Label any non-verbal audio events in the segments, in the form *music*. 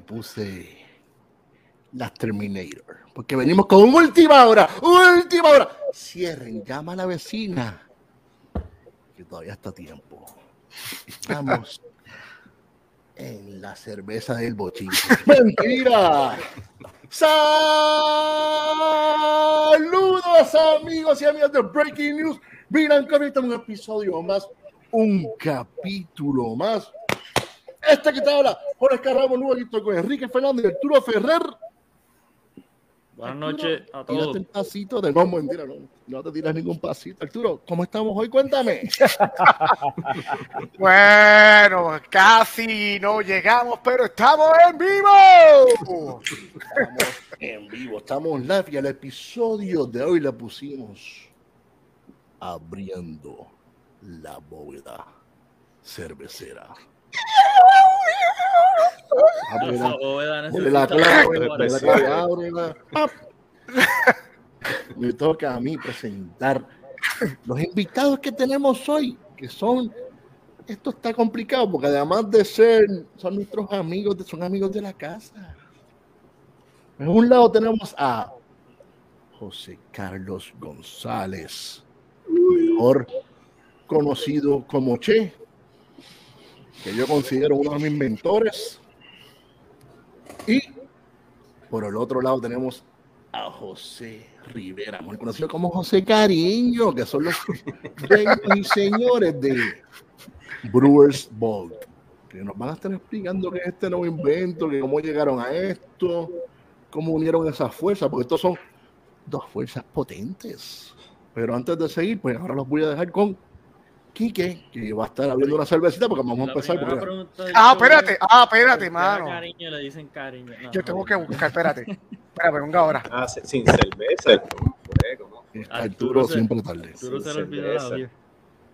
me puse las Terminator. Porque venimos con última hora, última hora. Cierren, llama a la vecina. Que todavía está a tiempo. Estamos *laughs* en la cerveza del bochín. *laughs* ¡Mentira! Saludos amigos y amigas de Breaking News. Miran que ahorita un episodio más, un capítulo más. Este que te habla, Jorge Carramo, nuevo con Enrique Fernández y Arturo Ferrer. Buenas noches a todos. Tírate un pasito de no, mentira, no, no te tiras ningún pasito. Arturo, ¿cómo estamos hoy? Cuéntame. *laughs* bueno, casi no llegamos, pero estamos en vivo. Estamos en vivo, estamos live y el episodio de hoy le pusimos abriendo la bóveda cervecera. Me toca a mí presentar los invitados que tenemos hoy, que son, esto está complicado porque además de ser, son nuestros amigos, son amigos de la casa. En un lado tenemos a José Carlos González, mejor conocido como Che, que yo considero uno de mis mentores. Y por el otro lado tenemos a José Rivera, muy conocido como José Cariño, que son los y señores de Brewers Vault, que nos van a estar explicando qué es este nuevo invento, que cómo llegaron a esto, cómo unieron esas fuerzas, porque estos son dos fuerzas potentes. Pero antes de seguir, pues ahora los voy a dejar con Quique, que va a estar abriendo una cervecita porque vamos a empezar. porque- Ah, espérate, es, ah, ¿por espérate, mano. a cariño le dicen cariño. No, Yo tengo que buscar, espérate. Espérate, venga ahora. *laughs* Ah, sin cerveza. ¿Cómo fue? ¿Cómo? Arturo, Arturo se- siempre tarde. Arturo se le olvidó.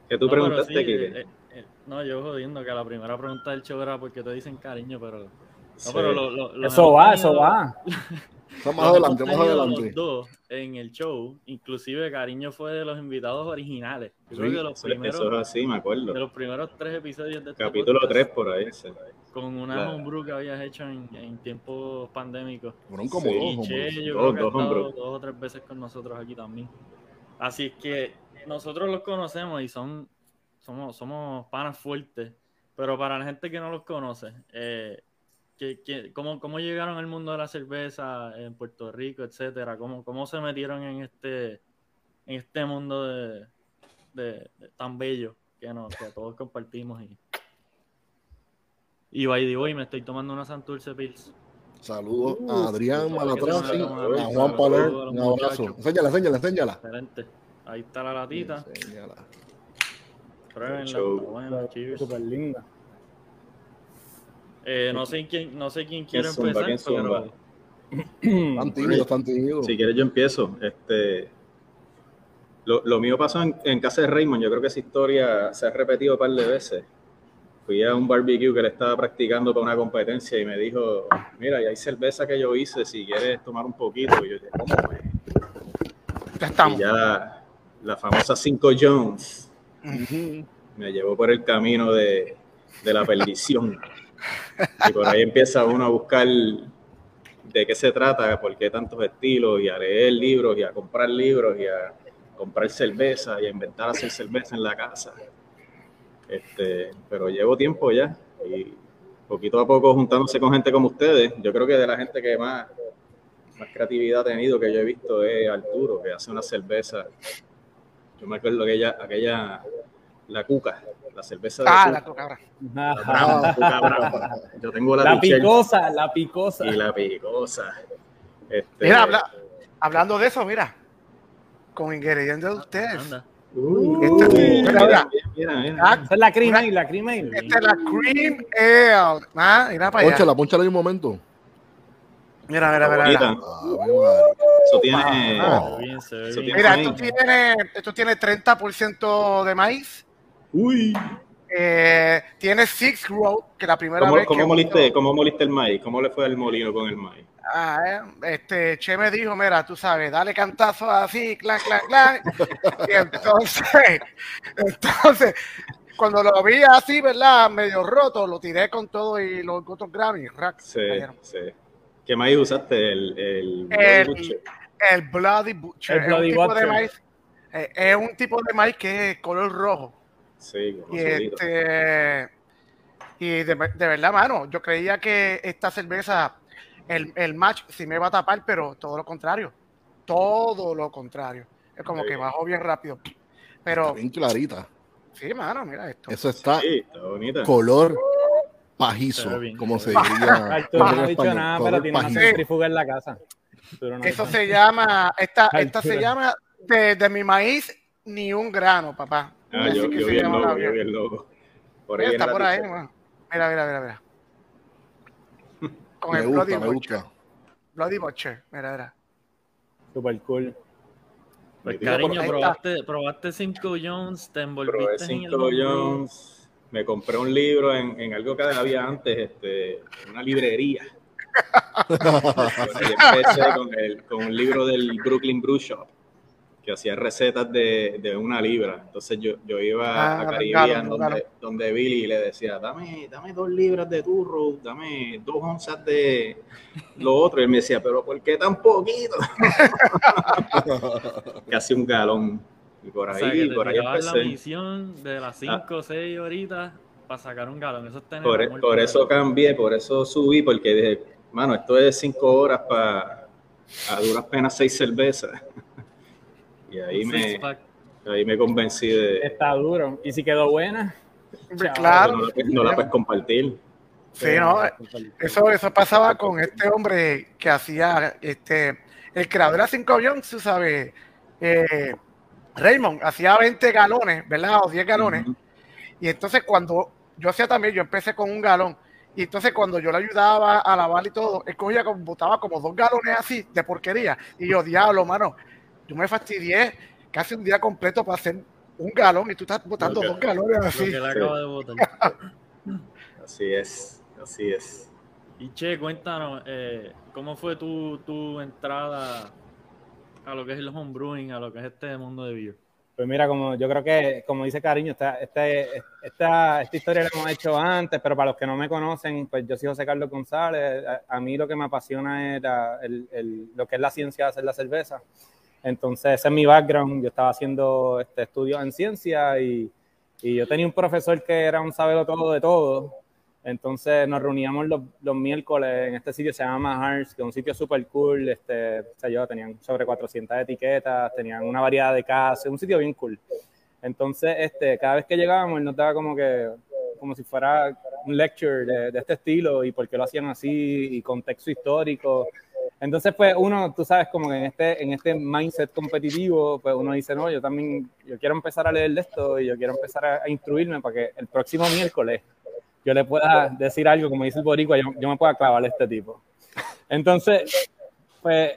¿Qué tú No, preguntaste, sí, eh, eh, no, yo jodiendo que la primera pregunta del show era por qué te dicen cariño, pero. No, Sí. pero lo, lo- Eso va, eso va. *laughs* Está más los adelante, más adelante. Los dos en el show, inclusive Cariño fue de los invitados originales. Yo Sí, creo que los Eso, eso primeros, es así, me de acuerdo. los primeros tres episodios de este Capítulo podcast, 3 por ahí. sí. con una La- homebrew que habías hecho en, en tiempos pandémicos. Fueron como Sí. dos. Che, yo Dos- creo que ha dos dos o tres veces con nosotros aquí también. Así que nosotros los conocemos y son somos, somos panas fuertes, pero para la gente que no los conoce, eh, ¿qué- qué- cómo, ¿cómo llegaron al mundo de la cerveza en Puerto Rico, etcétera? ¿Cómo, cómo se metieron en este, en este mundo de, de- de tan bello que, nos, que todos compartimos? Y, y by the way, me estoy tomando una Santurce Pills. Saludos a Adrián Uh, Malatrasi, que se a Juan Paler. Un abrazo. Enséñala, enséñala, enséñala. Excelente. Ahí está la latita. Enséñala. Pruébenla. Buena, cheers. Súper linda. Eh, no sé quién, no sé quién quiere zumba? empezar, pero Están tímidos, están tímidos. Si quieres, yo empiezo. Este, lo, lo mío pasó en, en casa de Raymond. Yo creo que esa historia se ha repetido un par de veces. Fui a un barbecue que le estaba practicando para una competencia y me dijo: Mira, y hay cerveza que yo hice. Si quieres tomar un poquito. Y yo dije: ¿Cómo? güey?" Ya Y estamos. ya la famosa 5 Jones me llevó por el camino de, de la perdición. Y por ahí empieza uno a buscar de qué se trata, por qué tantos estilos, y a leer libros, y a comprar libros, y a comprar cerveza, y a inventar hacer cerveza en la casa. Este, pero llevo tiempo ya, y poquito a poco juntándose con gente como ustedes. Yo creo que de la gente que más, más creatividad ha tenido que yo he visto es Arturo, que hace una cerveza. Yo me acuerdo aquella, aquella la cuca, la cerveza de Ah, cuca. la ahora. Brava, cuca brava. Yo tengo la, La picosa, la picosa. y la picosa. Este, Mira, habla- hablando de eso, mira. Con ingredientes de ustedes. Uh, Esta- mira, mira, mira, mira. Esa es la cream ale, la cream ale. Esta es la Cream Ale. Ah, mira para allá. Pónchala, pónchala ahí un momento. Mira, mira, mira. Mira. Eso tiene. Ah. Eso tiene- Mira, esto tiene, esto tiene 30% de maíz. Uy. Eh, tiene Six Road, que la primera ¿Cómo, vez cómo que moliste, ¿Cómo moliste el maíz? ¿Cómo le fue al molino con el maíz? Ah, eh, este, Che me dijo, mira, tú sabes, dale cantazo así, clan, clan, clan. y entonces, *laughs* entonces, cuando lo vi así, ¿verdad? Medio roto, lo tiré con todo y los otros Grammy. Rack, Sí. ¿Qué maíz usaste? El, el, El- Butcher. El Bloody Butcher. El es Bloody un tipo Butcher. de maíz. eh, es un tipo de maíz que es color rojo. Sí, Y este. Y de, de verdad, mano, yo creía que esta cerveza, el, el match, sí me va a tapar, pero todo lo contrario. Todo lo contrario. Es como Sí. que bajó bien rápido. Está Pero bien clarita. sí, mano, mira esto. Eso está Sí, está bonita. color pajizo, como se *laughs* diría. *laughs* No dicho nada, color pero tiene una pajizo. centrífuga en la casa. No Eso se llama, esta, esta se llama de, de mi maíz ni un grano, papá. Ah, yo, que yo vi el logo, yo vi el logo. Por Mira, ahí está en por ahí, mano. Mira, mira, mira, mira. Con Me el gusta, Bloody me Butcher. gusta. Bloody Butcher, mira, mira. Super cool. Pues Nítido. cariño, probaste, probaste cinco Jones, te Probé envolviste en el cinco homebrew. Jones. Me compré un libro en, en algo que había antes, este, una librería. *laughs* y empecé con, el, con un libro del Brooklyn Brew Shop, que hacía recetas de, de una libra. Entonces yo, yo iba Ah, a regalo, Caribbean, regalo. donde, donde Billy le decía, dame, dame dos libras de turro, dame dos onzas de lo otro. Y él me decía, pero ¿por qué tan poquito? *laughs* Casi un galón. Y por O ahí, sea, que te por ahí tirabas la empecé. misión de las 5 o 6 horitas para sacar un galón. Eso Por, amor por el- eso cambié, por eso subí, porque dije, mano, esto es cinco horas para a duras penas seis cervezas. Y ahí un me, ahí me convencí de Está duro. Y si quedó buena. Claro. no, la, no la puedes compartir. Sí, no, eso, eso pasaba con este hombre que hacía, este, el creador de Cinco Jones, tú sabes, eh, Raymond, hacía 20 galones, ¿verdad? O 10 galones. Ujú. Y entonces cuando yo hacía también, yo empecé con un galón. Y entonces cuando yo le ayudaba a lavar y todo, él cogía como, botaba como dos galones así de porquería. Y yo, diablo, mano, yo me fastidié casi un día completo para hacer un galón y tú estás botando que- dos galones Lo así. que le Sí. acabo de botar. *laughs* Así es, así es. Y che, cuéntanos, eh, ¿cómo fue tu, tu entrada a lo que es el homebrewing, a lo que es este mundo de beer? Pues mira, como yo creo que, como dice Cariño, esta, este- esta, esta historia la hemos hecho antes, pero para los que no me conocen, pues yo soy José Carlos González. A, a mí lo que me apasiona es la- el- el- lo que es la ciencia de hacer la cerveza. Entonces, ese es mi background. Yo estaba haciendo este, estudios en ciencia y, y yo tenía un profesor que era un sabelo todo de todo. Entonces nos reuníamos los, los miércoles en este sitio, se llama Hearts, que es un sitio súper cool. Este, o sea, yo tenían sobre 400 etiquetas, tenían una variedad de casas, un sitio bien cool. Entonces, este, cada vez que llegábamos, él nos daba como que, como si fuera un lecture de, de este estilo y por qué lo hacían así y contexto histórico. Entonces, pues uno, tú sabes, como que en este, en este mindset competitivo, pues uno dice, no, yo también, yo quiero empezar a leer de esto y yo quiero empezar a, a instruirme para que el próximo miércoles yo le pueda decir algo, como dice el boricua, yo, yo me pueda clavar a este tipo. Entonces, pues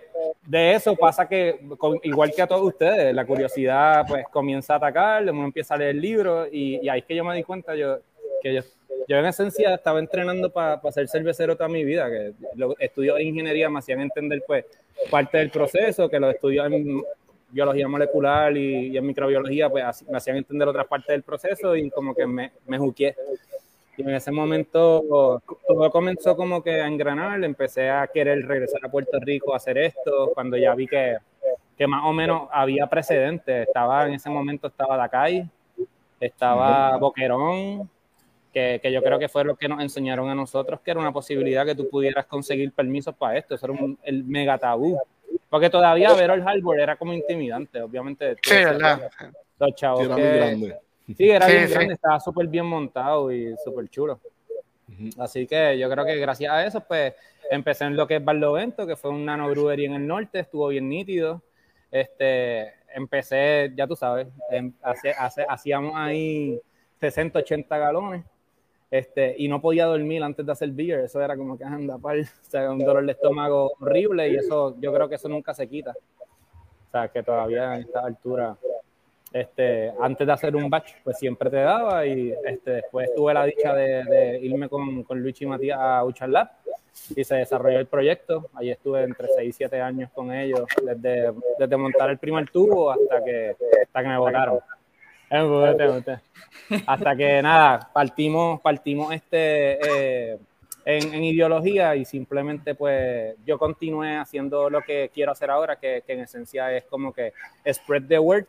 de eso pasa que, con- igual que a todos ustedes, la curiosidad pues comienza a atacar, uno empieza a leer libros y, y ahí es que yo me di cuenta yo, que yo, yo en esencia estaba entrenando para ser cervecero toda mi vida, que los estudios de ingeniería me hacían entender pues parte del proceso, que los estudios en biología molecular y, y en microbiología pues así- me hacían entender otras partes del proceso y como que me, me juqué. Y en ese momento todo comenzó como que a engranar, empecé a querer regresar a Puerto Rico a hacer esto, cuando ya vi que, que más o menos había precedentes. Estaba en ese momento estaba Dacay, estaba Boquerón, que, que yo creo que fue lo que nos enseñaron a nosotros, que era una posibilidad que tú pudieras conseguir permisos para esto. Eso era un- el mega tabú. Porque todavía ver el Harbor era como intimidante, obviamente. tú Sí, ¿verdad? Los chavos Sí, era que- muy grande. Sí, era Sí, bien sí. grande, estaba súper bien montado y súper chulo. Así que yo creo que gracias a eso, pues empecé en lo que es Barlovento, que fue un nano brewery en el norte, estuvo bien nítido. Este, empecé, ya tú sabes, em- hace- hace- hacíamos ahí 60, 80 galones. Este, y no podía dormir antes de hacer beer, eso era como que anda, pal, *laughs* o sea, un dolor de estómago horrible y eso, yo creo que eso nunca se quita. O sea, que todavía a esta altura este, antes de hacer un batch, pues siempre te daba y este, después tuve la dicha de, de irme con, con Luis y Matías a Uchar Lab y se desarrolló el proyecto. Ahí estuve entre 6 y 7 años con ellos, desde, desde montar el primer tubo hasta que, hasta que me votaron. *laughs* Hasta que nada, partimos, partimos este eh, en, en ideología y simplemente pues yo continué haciendo lo que quiero hacer ahora, que, en esencia es como que spread the word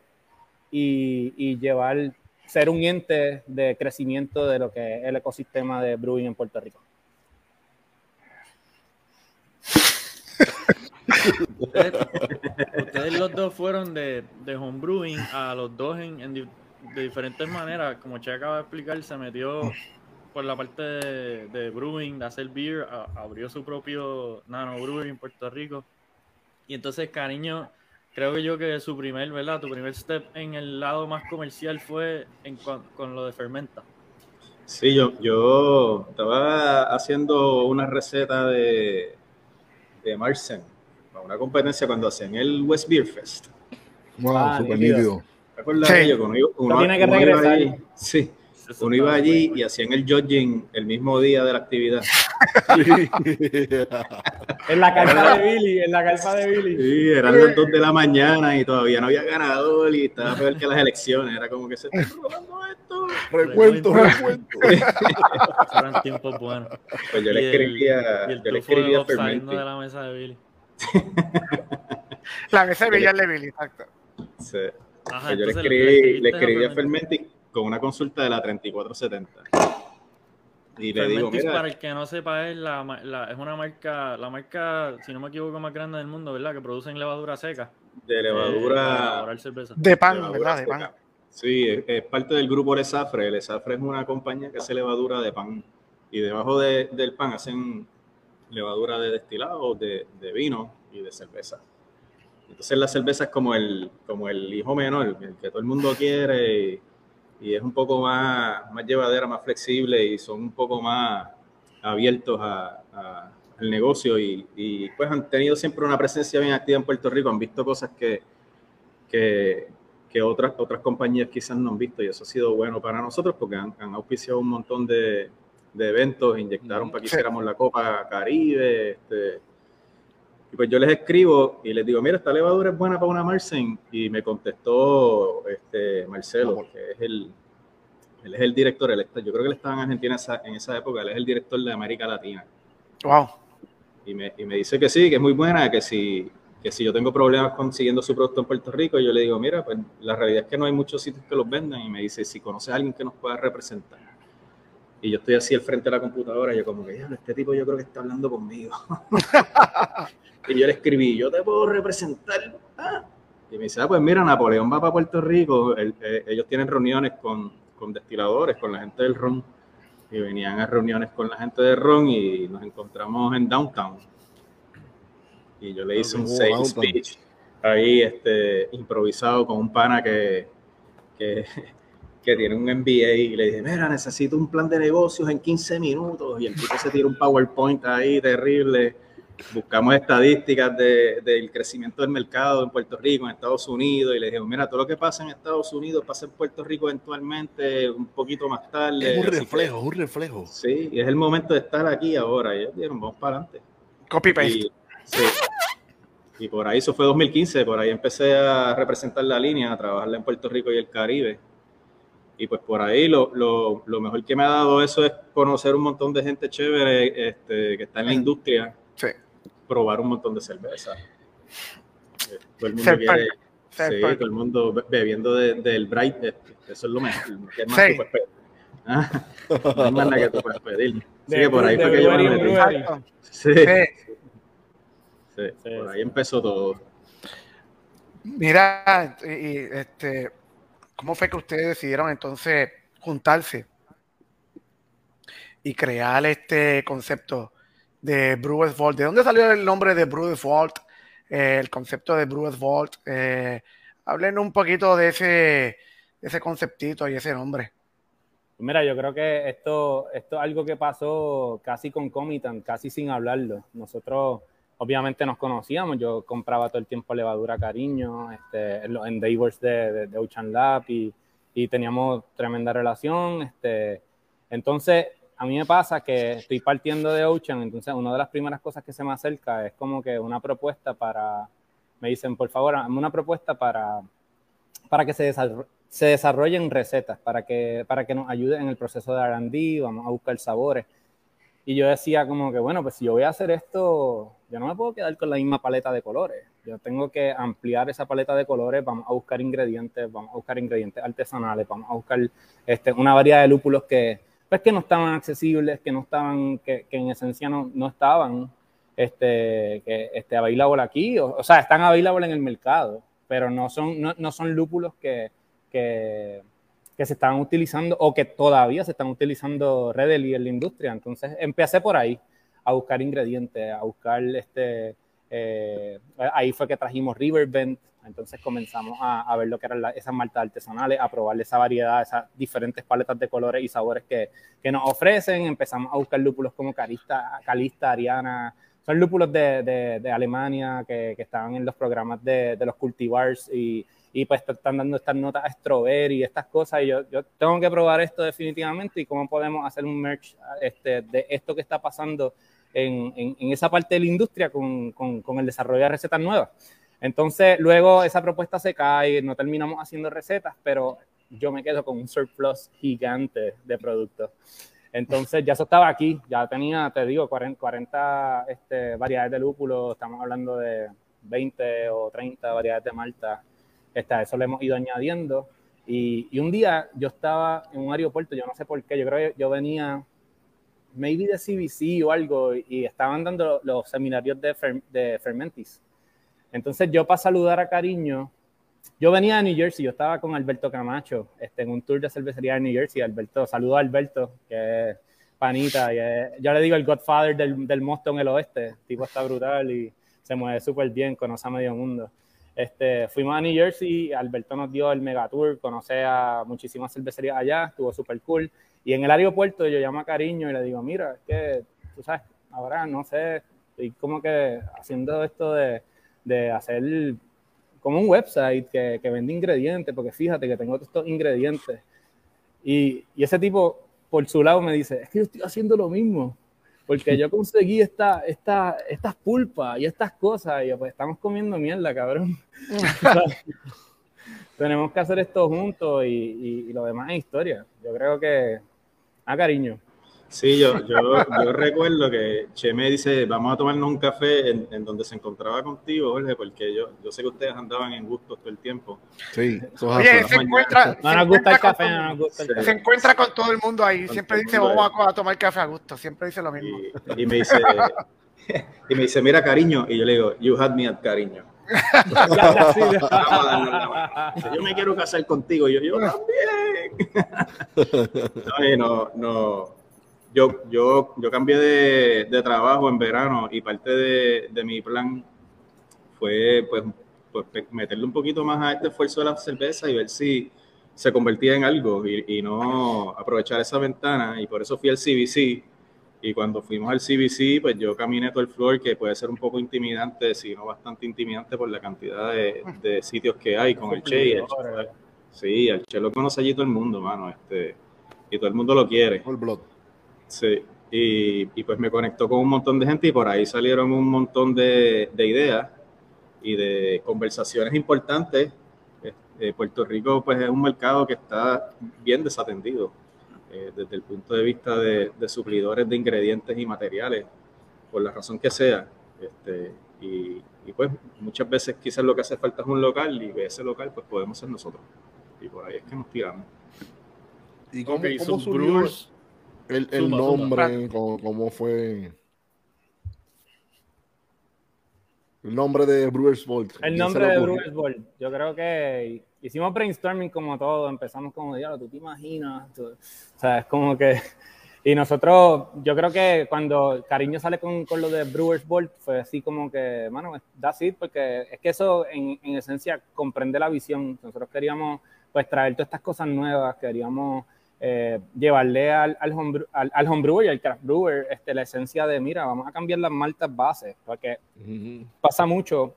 y, y llevar, ser un ente de crecimiento de lo que es el ecosistema de brewing en Puerto Rico. Ustedes, los dos fueron de, de homebrewing a los dos en, en de diferentes maneras. Como Che acaba de explicar, se metió por la parte de, de brewing, de hacer beer, a- abrió su propio nano brewery en Puerto Rico. Y entonces, cariño, creo que yo que su primer, ¿verdad? Tu primer step en el lado más comercial fue en, con, con lo de fermenta. Sí, yo, yo estaba haciendo una receta de, de Marsen para una competencia cuando hacían el West Beer Fest. Wow, Ah, super nítido. Nítido. ¿Te acuerdas Sí. de ello? Uno iba- uno- tiene que uno iba regresar. allí- sí, Eso uno iba allí y hacían el judging el mismo día de la actividad. *laughs* En la carpa de Billy, en la carpa de Billy. Sí, eran las 2 de la mañana y todavía no había ganador y estaba peor que las elecciones. Era como que se está robando esto. recuento, recuento. Fueron *laughs* tiempos buenos. Pues yo le escribía, Y el yo le escribía saliendo de la mesa de Billy. *laughs* La mesa de Billy, exacto. Sí. Ajá, yo le escribí, le escribí a Fermenti. Fermenti con una consulta de la 3470. Y le digo, mira, para el que no sepa, es, la, es una marca, la marca, si no me equivoco, más grande del mundo, ¿verdad? Que producen levadura seca. de eh, para levadura. cerveza. De pan, levadura ¿verdad? De pan. Sí, es, es parte del grupo Lesafre. Lesafre es una compañía que hace levadura de pan. Y debajo de- del pan hacen levadura de destilado, de, de vino y de cerveza. Entonces la cerveza es como el, como el hijo menor, el que todo el mundo quiere y, y es un poco más, más llevadera, más flexible y son un poco más abiertos a- a- al negocio y, y, pues han tenido siempre una presencia bien activa en Puerto Rico, han visto cosas que, que, que otras, otras compañías quizás no han visto y eso ha sido bueno para nosotros porque han, han auspiciado un montón de, de eventos, inyectaron para que hiciéramos la Copa Caribe, este, y pues yo les escribo y les digo, mira, esta levadura es buena para una Marsen. Y me contestó este Marcelo, que es el, él es el director, él está- yo creo que él estaba en Argentina esa- en esa época, él es el director de América Latina. Wow. Y me, y me dice que sí, que es muy buena, que si, que si yo tengo problemas consiguiendo su producto en Puerto Rico, yo le digo, mira, pues la realidad es que no hay muchos sitios que los vendan. Y me dice, si conoces a alguien que nos pueda representar. Y yo estoy así al frente de la computadora, y yo como que, "Diablo, este tipo yo creo que está hablando conmigo. *laughs* y yo le escribí, yo te puedo representar. Ah. Y me dice, ah, pues mira, Napoleón va para Puerto Rico, él- eh, ellos tienen reuniones con, con destiladores, con la gente del ron. Y venían a reuniones con la gente de ron y nos encontramos en Downtown. Y yo le hice un Oh, sales speech ahí este, improvisado con un pana que, que, que tiene un MBA y le dije, mira, necesito un plan de negocios en 15 minutos. Y el tipo se tira un PowerPoint ahí terrible. Buscamos estadísticas de- del crecimiento del mercado en Puerto Rico, en Estados Unidos, y le dije, mira, todo lo que pasa en Estados Unidos pasa en Puerto Rico eventualmente, un poquito más tarde. Es un reflejo, un reflejo. Sí, y es el momento de estar aquí ahora. Y ellos dijeron, vamos para adelante. Copy paste. Y, sí. y por ahí, eso fue 2015, por ahí empecé a representar la línea, a trabajarla en Puerto Rico y el Caribe. Y pues por ahí lo, lo, lo mejor que me ha dado eso es conocer un montón de gente chévere este, que está en la industria, Sí. probar un montón de cerveza. Eh, Todo el mundo quiere, sí, todo el mundo be- bebiendo de- del Bright, eh, eso es lo mejor. ¿Qué más Sí. pedir? Ah, no hay más nada que tú puedes pedir. Que por ahí fue que yo me. Sí, Sí. sí, Sí, por ahí empezó todo. Mira, y, y, este, ¿cómo fue que ustedes decidieron entonces juntarse y crear este concepto de Brewers Vault? ¿De dónde salió el nombre de Brewers Vault? Eh, el concepto de Brewers Vault. Eh, hablen un poquito de ese, ese conceptito y ese nombre. Mira, yo creo que esto, esto es algo que pasó casi concomitant, casi sin hablarlo. Nosotros obviamente nos conocíamos, yo compraba todo el tiempo levadura cariño este, en, los- de, de, Ocean Lab y, y teníamos tremenda relación. Este, entonces, a mí me pasa que estoy partiendo de Ocean, entonces una de las primeras cosas que se me acerca es como que una propuesta para, me dicen, por favor, una propuesta para, para que se, desar- se desarrollen recetas para que, para que nos ayuden en el proceso de R&D, vamos a buscar sabores. Y yo decía como que, bueno, pues si yo voy a hacer esto, yo no me puedo quedar con la misma paleta de colores. Yo tengo que ampliar esa paleta de colores, vamos a buscar ingredientes, vamos a buscar ingredientes artesanales, vamos a buscar este, una variedad de lúpulos que, pues, que no estaban accesibles, que no estaban, que, que en esencia no, no estaban este, que este, available aquí, o, o, sea, están available en el mercado, pero no son, no, no son lúpulos que, que, que, se estaban utilizando o que todavía se están utilizando readily en la industria. Entonces empecé por ahí a buscar ingredientes, a buscar este, eh, ahí fue que trajimos Riverbend, entonces comenzamos a, a ver lo que eran la, esas maltas artesanales, a probar esa variedad, esas diferentes paletas de colores y sabores que, que nos ofrecen. Empezamos a buscar lúpulos como Calista, Calista Ariana, son lúpulos de, de, de Alemania que, que, estaban en los programas de, de los cultivars y, y, pues están dando estas notas a strawberry y estas cosas. Y yo, yo, tengo que probar esto definitivamente y cómo podemos hacer un merch este, de esto que está pasando en, en, en esa parte de la industria con, con, con, el desarrollo de recetas nuevas. Entonces, luego esa propuesta se cae, no terminamos haciendo recetas, pero yo me quedo con un surplus gigante de productos. Entonces, ya eso estaba aquí, ya tenía, te digo, 40, 40 este, variedades de lúpulo, estamos hablando de 20 o 30 variedades de malta. Este, eso le hemos ido añadiendo. Y, un día yo estaba en un aeropuerto, yo no sé por qué, yo creo que yo venía maybe de CBC o algo, y estaban dando los seminarios de, Fer, de Fermentis. Entonces yo para saludar a Cariño, yo venía de New Jersey, yo estaba con Alberto Camacho este, en un tour de cervecería de New Jersey. Alberto, saludo a Alberto, que es panita, y yo le digo el godfather del, del mosto en el oeste, tipo está brutal y se mueve súper bien, conoce a medio mundo. Este, fuimos a New Jersey, Alberto nos dio el mega tour, conoce a muchísimas cervecerías allá, estuvo súper cool. Y en el aeropuerto yo llamo a Cariño y le digo, mira, es que, tú sabes, ahora no sé, estoy como que haciendo esto de, de hacer como un website que, que, vende ingredientes, porque fíjate que tengo estos ingredientes. Y, y, ese tipo, por su lado, me dice, es que yo estoy haciendo lo mismo, porque yo conseguí esta, esta, estas pulpas y estas cosas, y yo, pues estamos comiendo mierda, cabrón. *laughs* *laughs* Tenemos que hacer esto juntos y, y, y, lo demás es historia. Yo creo que, a cariño. Sí, yo, yo, yo recuerdo que Che me dice, vamos a tomarnos un café en, en, donde se encontraba contigo, Jorge, porque yo, yo sé que ustedes andaban en gustos todo el tiempo. Sí, Oye, se encuentra, no nos gusta el café, no nos gusta el café. Se encuentra con todo el mundo ahí, con siempre dice, vamos a, a, tomar café a gusto, siempre dice lo mismo. Y, y me dice, y me dice, mira, cariño, y yo le digo, you had me at cariño. *laughs* yo me quiero casar contigo, y yo, yo también. *laughs* no, no, no yo, yo, yo cambié de, de, trabajo en verano y parte de, de mi plan fue pues, pues, meterle un poquito más a este esfuerzo de la cerveza y ver si se convertía en algo y, y, no aprovechar esa ventana y por eso fui al CBC y cuando fuimos al CBC pues yo caminé todo el floor que puede ser un poco intimidante, sino bastante intimidante por la cantidad de, de sitios que hay con el Che. El che sí, el Che lo conoce allí todo el mundo, mano, este, y todo el mundo lo quiere. El blog. Sí, y, y, pues me conectó con un montón de gente y por ahí salieron un montón de, de ideas y de conversaciones importantes. Eh, Puerto Rico pues es un mercado que está bien desatendido eh, desde el punto de vista de, de, suplidores de ingredientes y materiales, por la razón que sea. Este, y, y, pues muchas veces quizás lo que hace falta es un local y ese local pues podemos ser nosotros. Y por ahí es que nos tiramos. ¿Y cómo, okay, cómo subió? El, el suma, nombre, cómo, cómo, fue. El nombre de Brewers Vault. El nombre de Brewers Vault. Yo creo que hicimos brainstorming como todo. Empezamos como, diablo, tú te imaginas. Tú, o sea, es como que. *laughs* Y nosotros, yo creo que cuando Cariño sale con, con lo de Brewers Vault, fue así como que, bueno, that's it, porque es que eso en, en esencia comprende la visión. Nosotros queríamos, pues, traer todas estas cosas nuevas, queríamos eh, llevarle al, al, homebrew, al, al, homebrewer y al craft brewer este, la esencia de, mira, vamos a cambiar las maltas bases, porque uh -huh. pasa mucho.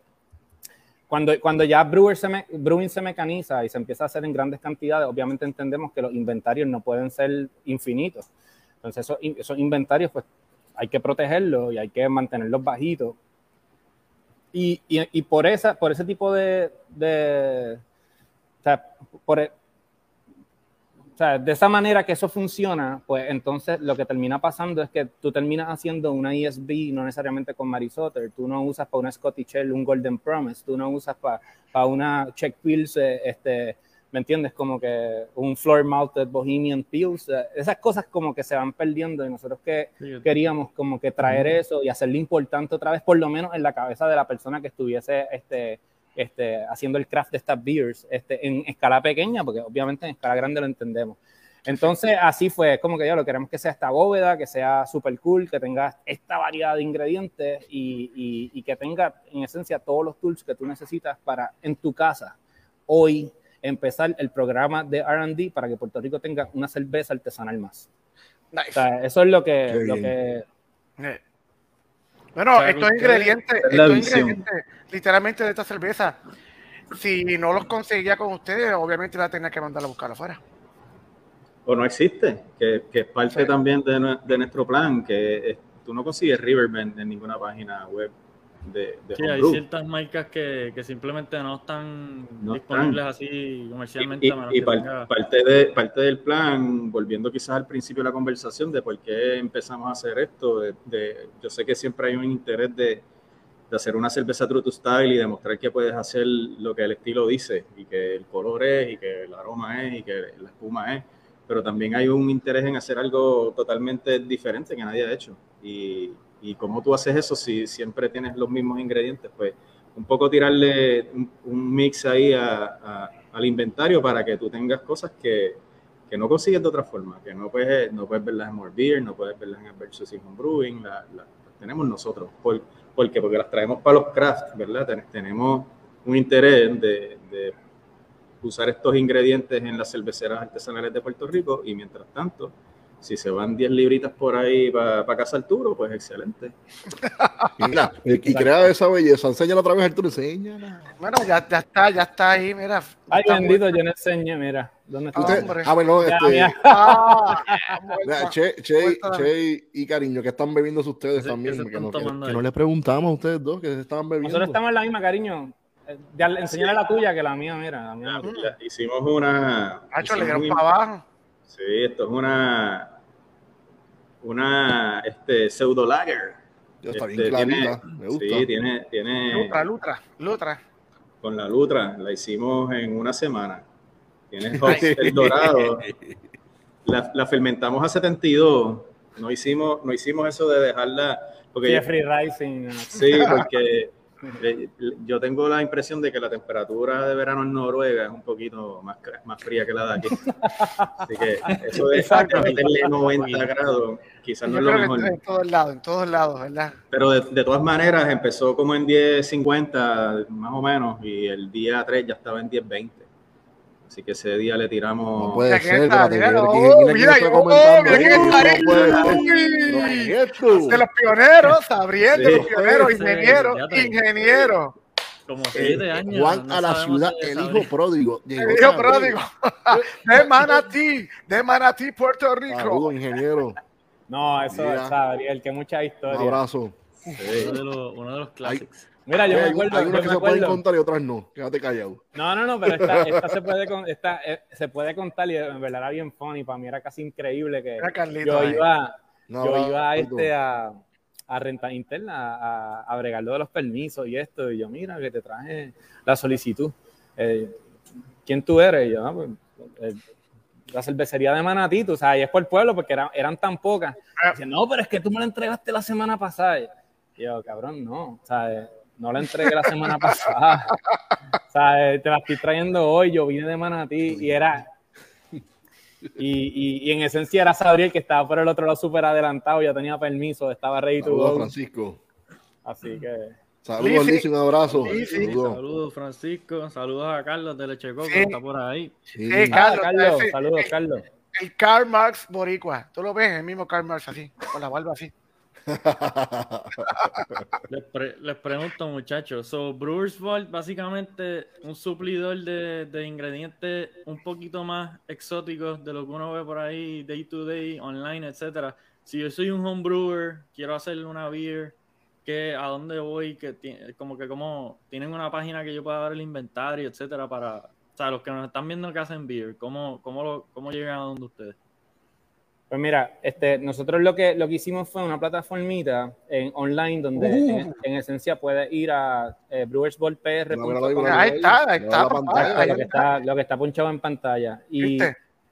Cuando, cuando ya brewer se me, brewing se mecaniza y se empieza a hacer en grandes cantidades, obviamente entendemos que los inventarios no pueden ser infinitos. Entonces esos, esos inventarios pues hay que protegerlos y hay que mantenerlos bajitos. Y, y, y por, esa, por ese tipo de, de o sea, por, o sea, de esa manera que eso funciona, pues entonces lo que termina pasando es que tú terminas haciendo una ESB no necesariamente con Marisotter, tú no usas para una Scotty Shell un Golden Promise, tú no usas para, para una Check Pills, eh, este, ¿me entiendes? Como que un Floor Mounted Bohemian Pills, eh, esas cosas como que se van perdiendo y nosotros que queríamos como que traer eso y hacerlo importante otra vez, por lo menos en la cabeza de la persona que estuviese este, este, haciendo el craft de estas beers este, en escala pequeña, porque obviamente en escala grande lo entendemos. Entonces, así fue, como que ya lo queremos que sea esta bóveda, que sea súper cool, que tenga esta variedad de ingredientes y, y, que tenga en esencia todos los tools que tú necesitas para en tu casa hoy empezar el programa de RD para que Puerto Rico tenga una cerveza artesanal más. eso es lo que, lo que eh, bueno, estos ingredientes, estos ingredientes, literalmente de esta cerveza, si no los conseguía con ustedes, obviamente la tenía que mandar a buscar afuera. O no existe, que, es parte también de, de, nuestro plan, que tú no consigues Riverbend en ninguna página web de, sí, hay ciertas marcas que, que, simplemente no están disponibles así comercialmente. Y, parte, de, parte del plan, volviendo quizás al principio de la conversación de por qué empezamos a hacer esto, de, yo sé que siempre hay un interés de, de, hacer una cerveza true to style y demostrar que puedes hacer lo que el estilo dice y que el color es y que el aroma es y que la espuma es, pero también hay un interés en hacer algo totalmente diferente que nadie ha hecho. Y, y cómo tú haces eso si siempre tienes los mismos ingredientes, pues un poco tirarle un, mix ahí al inventario para que tú tengas cosas que, que, no consigues de otra forma, que no puedes, no puedes verlas en More Beer, no puedes verlas en Versus Home Brewing, las tenemos nosotros. ¿Por, ¿Por qué? Porque las traemos para los crafts, ¿verdad? tenemos un interés de, de usar estos ingredientes en las cerveceras artesanales de Puerto Rico y mientras tanto si se van 10 libritas por ahí para pa casa Arturo, pues excelente. Mira, *laughs* y crea esa belleza. Enséñala otra vez, Arturo, enséñala. Bueno, ya, ya está, ya está ahí, mira. Ay, bendito, yo no enseñé, mira. ¿Dónde está? Usted, ah, bueno, este. Ah, che, che, che, y cariño, que están bebiendo ustedes también. Que, no, que, no, le preguntamos a ustedes dos que se estaban bebiendo. Nosotros estamos en la misma, cariño. Eh, ya, enseñale la tuya que la mía, mira. La mía, hicimos una. Hacho, le dieron para abajo. Sí, esto es una una este, pseudo lager. está bien este, tiene, me gusta. Sí, tiene, tiene. Lutra, Lutra, Lutra. Con la Lutra, la hicimos en una semana. Tiene *laughs* el dorado. *laughs* La, la, fermentamos a 72. No hicimos, no hicimos eso de dejarla. Porque Jeffrey Rising. Sí, porque yo tengo la impresión de que la temperatura de verano en Noruega es un poquito más, más fría que la de aquí. Así que eso de meterle 90 grados, quizás no es lo mejor. En todos lados, en todos lados, ¿verdad? Pero de, de, todas maneras empezó como en 10.50, más o menos, y el día 3 ya estaba en 10.20. Así que ese día le tiramos. No puede ser, mira, mira, De los pioneros, abriendo, los pioneros, ingenieros, ingenieros. Como siete años. Juan a la ciudad, el hijo pródigo. El hijo pródigo. De Manatí, de Manatí, Puerto Rico. Saludos, ingeniero. No, eso es Gabriel, que mucha historia. Un abrazo. Uno, de los, uno de los clásicos. Mira, yo me acuerdo. Hay unas que se pueden contar y otras no. Quédate callado. No, no, no, pero esta, esta se, *laughs* puede, esta, eh, se pubre contar y en verdad era bien funny. Para mí era casi increíble que yo iba, yo iba a, este, a, a renta interna a, a, bregar lo de los permisos y esto. Y yo, mira, que te traje la solicitud. Eh, ¿Quién tú eres? Y yo, ah, pues, eh, la cervecería de Manatí, o sea, y es por el pueblo porque eran, eran tan pocas. Ah. Dice, no, pero es que tú me la entregaste la semana pasada. Y yo, cabrón, no, o sea, no la entregué la semana *laughs* pasada. o sea, eh, te la estoy trayendo hoy. Yo vine de Manatí y era. Y, y, en esencia era Sabriel que estaba por el otro lado súper adelantado, ya tenía permiso, estaba ready to Saludos, Francisco. Así que. Saludos, Liz, un abrazo. Saludos. Francisco. Saludos a Carlos de Lecheco, que está por ahí. Sí, Carlos, Carlos, saludos, Carlos. El Karl Marx Boricua. Tú lo ves, el mismo Karl Marx así, con la barba así les, pregunto, muchachos. So, Brewers Vault, básicamente un suplidor de, ingredientes un poquito más exóticos de lo que uno ve por ahí, day to day, online, etcétera. Si yo soy un home brewer, quiero hacerle una beer, que a dónde voy, que como que como tienen una página que yo pueda ver el inventario, etcétera, para, o sea, los que nos están viendo que hacen beer, ¿cómo, cómo, cómo llegan a donde ustedes? Pues mira, este, nosotros lo que, lo que hicimos fue una plataformita en, online donde en, en esencia puedes ir a eh, brewersballpr.com. Ahí está, ahí está, pantalla, ahí lo que está, lo que está punchado en pantalla. Y,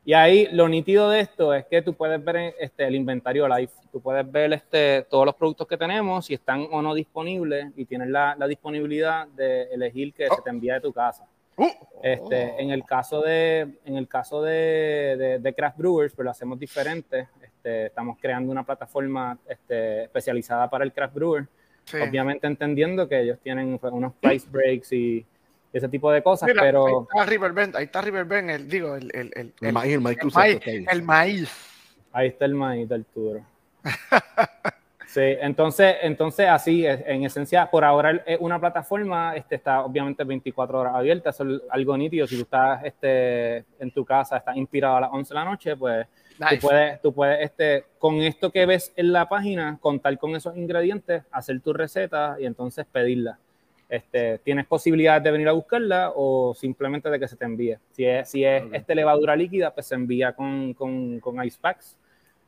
y ahí lo nítido de esto es que tú puedes ver este, el inventario live. Tú puedes ver este, todos los productos que tenemos, si están o no disponibles, y tienes la, la disponibilidad de elegir que se te envíe de tu casa. Uh, Este, en el caso de, en el caso de, de- de Craft Brewers, pues lo hacemos diferente. Este, estamos creando una plataforma este, especializada para el Craft Brewer. sí. Obviamente entendiendo que ellos tienen unos price breaks y ese tipo de cosas, Mira, ahí pero está Riverbend, ahí está Riverbend, el, digo, el, el, el, El el- maíz, el maíz ahí. el maíz. ahí está el maíz del Arturo. *laughs* Sí, entonces, entonces así, en esencia, por ahora es una plataforma, este, está obviamente 24 horas abierta, eso es algo nítido, si tú estás este, en tu casa, estás inspirado a las 11 de la noche, pues Nice. tú puedes, tú puedes este, con esto que ves en la página, contar con esos ingredientes, hacer tu receta y entonces pedirla. Este, tienes posibilidades de venir a buscarla o simplemente de que se te envíe. Si es, si es este levadura líquida, pues se envía con, con, con ice packs.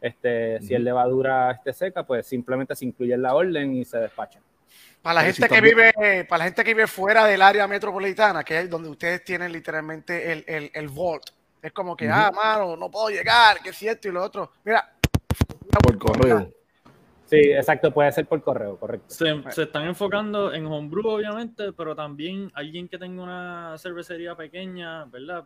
Este, Si es levadura este, seca, pues simplemente se incluye en la orden y se despacha. Para la gente si que también- vive, para la gente que vive fuera del área metropolitana, que es donde ustedes tienen literalmente el, el, el vault. Es como que, ah, mano, no puedo llegar, que si esto y lo otro. Mira, Por correo. Sí, exacto, puede ser por correo, correcto. Se, se están enfocando en homebrew, obviamente, pero también alguien que tenga una cervecería pequeña, ¿verdad?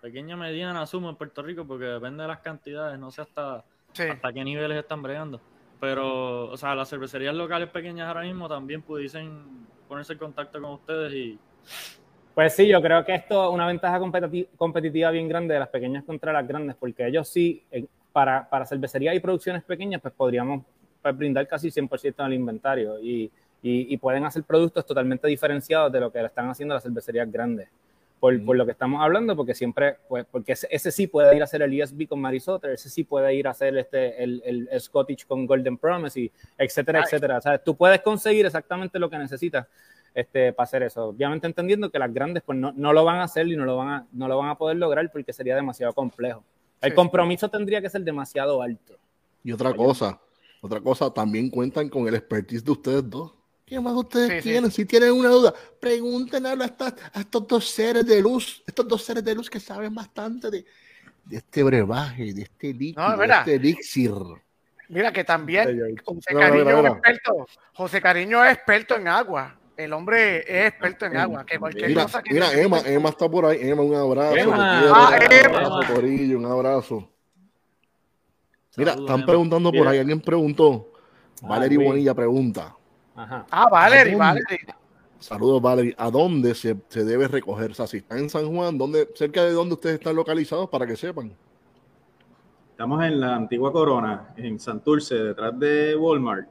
Pequeña, mediana, asumo en Puerto Rico, porque depende de las cantidades, no sé hasta, sí. hasta qué niveles están bregando. Pero, o sea, las cervecerías locales pequeñas ahora mismo también pudiesen ponerse en contacto con ustedes y Pues sí, yo creo que esto es una ventaja competiti- competitiva bien grande de las pequeñas contra las grandes, porque ellos sí, para, para cervecería y producciones pequeñas, pues podríamos pues, brindar casi 100% del inventario y, y- y pueden hacer productos totalmente diferenciados de lo que están haciendo las cervecerías grandes. Por, por lo que estamos hablando, porque siempre, pues, porque ese, ese sí puede ir a hacer el ESB con Marisotter, ese sí puede ir a hacer este, el, el, el Scottish con Golden Promise, y etcétera, Nice. etcétera. O sea, tú puedes conseguir exactamente lo que necesitas este, para hacer eso. Obviamente entendiendo que las grandes pues no, no lo van a hacer y no lo van a, no lo van a poder lograr porque sería demasiado complejo. El Sí. compromiso tendría que ser demasiado alto. Y otra cosa, otra cosa, también cuentan con el expertise de ustedes dos. ¿Qué más ustedes Sí, sí. tienen? Si tienen una duda, pregúntenle a, estas- a estos dos seres de luz, estos dos seres de luz que saben bastante de, de este brebaje, de este líquido, No, de mira. este elixir. Mira que también José Cariño mira, es mira. experto. José Cariño es experto en agua. El hombre es experto en agua. Que cualquier Mira, cosa que mira, necesite- Emma, Emma está por ahí. Emma, un abrazo. Emma. quiero, Ah, un Emma. abrazo, Corillo, un abrazo. Mira, Saludos, están Emma. preguntando por Mira. ahí, alguien preguntó. Ah, Valerie. Bonilla pregunta. Ajá. Ah, Valerie. Valerie. Saludos, Valerie. ¿A dónde se, se debe recoger? O sea, si está en San Juan, ¿dónde, cerca de dónde ustedes están localizados para que sepan? Estamos en la antigua Corona, en Santurce, detrás de Walmart,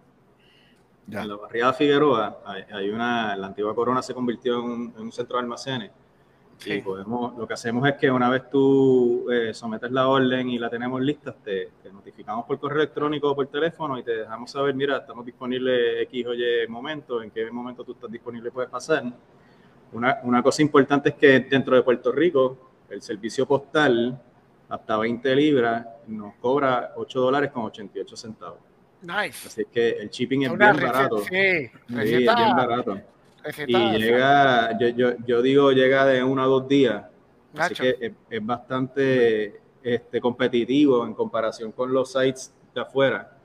Ya. en la barriada Figueroa. Hay, hay una, la antigua Corona se convirtió en un, en un centro de almacenes. Sí. Y podemos, lo que hacemos es que una vez tú eh, sometes la orden y la tenemos lista, te, te notificamos por correo electrónico o por teléfono y te dejamos saber, mira, estamos disponibles X o Y momento, en qué momento tú estás disponible puedes pasar. Una, una cosa importante es que dentro de Puerto Rico, el servicio postal, hasta 20 libras, nos cobra 8 dólares con 88 centavos. Nice. Así que el shipping es bien receta, barato. sí, Sí, es bien barato. Y llega, yo, yo, yo digo, llega de uno a dos días. Así que es, es bastante este, competitivo en comparación con los sites de afuera.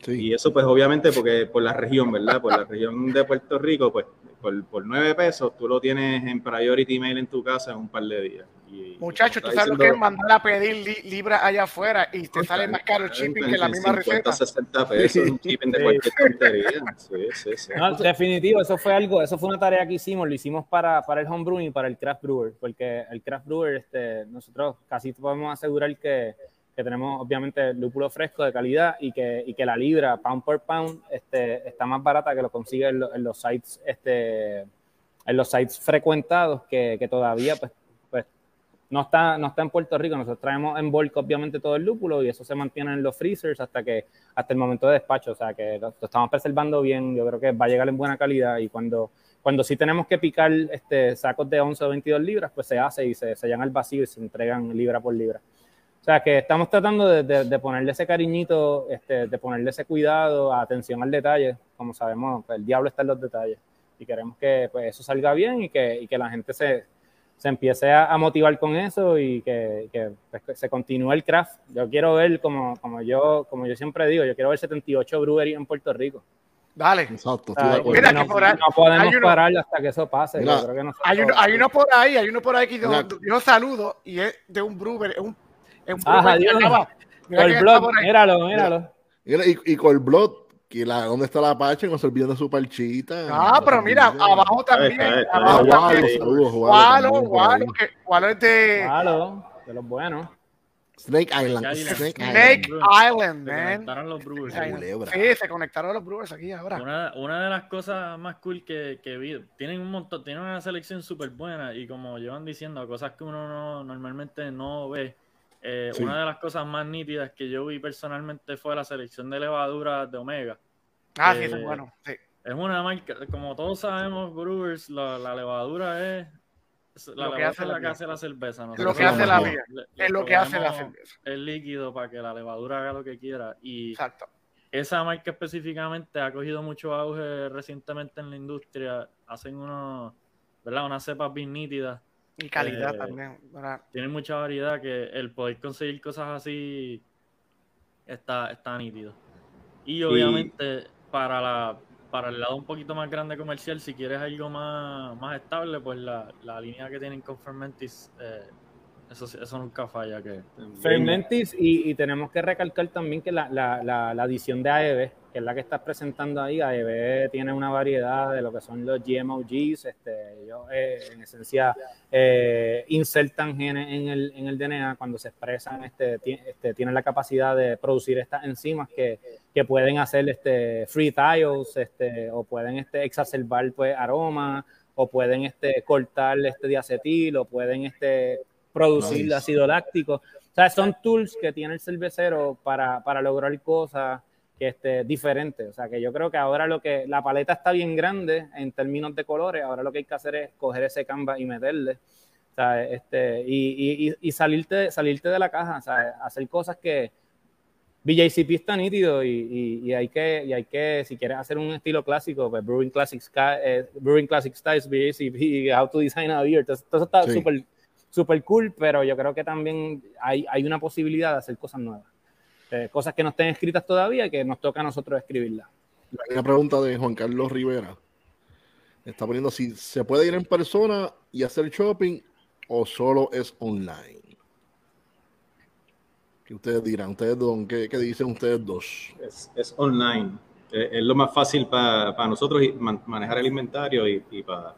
Sí. Y eso, pues, obviamente, porque por la región, ¿verdad? Por la región de Puerto Rico, pues, por, por nueve pesos, tú lo tienes en priority mail en tu casa en un par de días. Y, Muchachos, tú sabes lo que es mandar a pedir li- libras allá afuera y te sale más caro el shipping que la en misma 50, receta. 60 pesos, un shipping de cualquier *laughs* tontería. Sí, sí, sí. No, definitivo, eso fue algo, eso fue una tarea que hicimos, lo hicimos para, para el homebrewing y para el craft brewer, porque el craft brewer, este, nosotros casi podemos asegurar que, que tenemos obviamente lúpulo fresco de calidad y que, y que la libra, pound por pound, este, está más barata que lo consigue en, lo- en los sites, este, en los sites frecuentados que, que todavía pues no está, no está en Puerto Rico. Nosotros traemos en bulk, obviamente, todo el lúpulo y eso se mantiene en los freezers hasta que hasta el momento de despacho. O sea, que lo, estamos preservando bien. Yo creo que va a llegar en buena calidad y cuando, cuando sí tenemos que picar este, sacos de 11 o 22 libras, pues se hace y se, se llenan al vacío y se entregan libra por libra. O sea, que estamos tratando de, de, ponerle ese cariñito, este, de ponerle ese cuidado, atención al detalle. Como sabemos, pues, el diablo está en los detalles. Y queremos que pues, eso salga bien y que, y que la gente se, se empiece a, motivar con eso y que, pues, que, se continúe el craft. Yo quiero ver, como, como, yo, como yo siempre digo, yo quiero ver 78 breweries en Puerto Rico. Dale. Exacto. Mira, no, que por ahí, no podemos parar hasta que eso pase. Mira, creo que no hay, uno, hay uno por ahí, hay uno por ahí que yo, yo saludo y es de un brewer, es un, es un Ajá, Dios. Colblot, míralo, míralo. Mira, y, y Colblot, que la, ¿dónde está la Apache? No se olviden de su parchita. Ah, pero mira, abajo también. Abajo también. Walo, que Walo es de Claro, de los buenos. Snake Island. Snake Snake Island. Island, Se man. conectaron los Brewers. Sí, se conectaron los Brewers aquí ahora. Una, una de las cosas más cool que, que vi, tienen un montón, tienen una selección súper buena y como llevan diciendo, cosas que uno no, normalmente no ve. Eh, Sí. Una de las cosas más nítidas que yo vi personalmente fue la selección de levaduras de Omega. Ah, sí, eh, eso es bueno. Sí. Es una marca, como todos sabemos, Brewers, la, la levadura es la Lo que hace es la que hace la cerveza. Es Nosotros lo que hace la vida. Es lo que hace la cerveza. El líquido para que la levadura haga lo que quiera. Y Exacto. esa marca específicamente ha cogido mucho auge recientemente en la industria. Hacen unos, ¿verdad? Unas cepas bien nítidas. Y calidad Eh, también. ¿verdad? Tienen mucha variedad que el poder conseguir cosas así está, está nítido. Y obviamente para la para el lado un poquito más grande comercial, si quieres algo más, más estable, pues la, la línea que tienen con Fermentis, eh, eso, eso nunca falla. que Fermentis y, y tenemos que recalcar también que la, la, la, la adición de AEB, que es la que estás presentando ahí, AEB tiene una variedad de lo que son los GMOGs, este, ellos eh, en esencia eh, insertan genes en el, en el DNA cuando se expresan, este, este, tienen la capacidad de producir estas enzimas que, que pueden hacer este, free thiols este, o pueden este, exacerbar pues, aromas o pueden este, cortar este diacetil o pueden este, producir Nice. ácido láctico. O sea, son tools que tiene el cervecero para, para lograr cosas este, diferentes. O sea, que yo creo que ahora lo que la paleta está bien grande en términos de colores, ahora lo que hay que hacer es coger ese canvas y meterle. Sea, este, y, y, y salirte, salirte de la caja, sea, hacer cosas que BJCP está nítido y, y, hay que, y hay que, si quieres hacer un estilo clásico, pues Brewing Classic, eh, Brewing Classic Styles, BJCP, How to Design a Beer, todo, eso está Sí. súper super cool, pero yo creo que también hay, hay una posibilidad de hacer cosas nuevas. Eh, cosas que no estén escritas todavía, que nos toca a nosotros escribirlas. Hay una pregunta de Juan Carlos Rivera. Está poniendo si se puede ir en persona y hacer shopping o solo es online. ¿Qué ustedes dirán? ¿Ustedes dos? ¿Qué, qué dicen ustedes dos? Es, es online. Es, es lo más fácil para nosotros y man- manejar el inventario y, para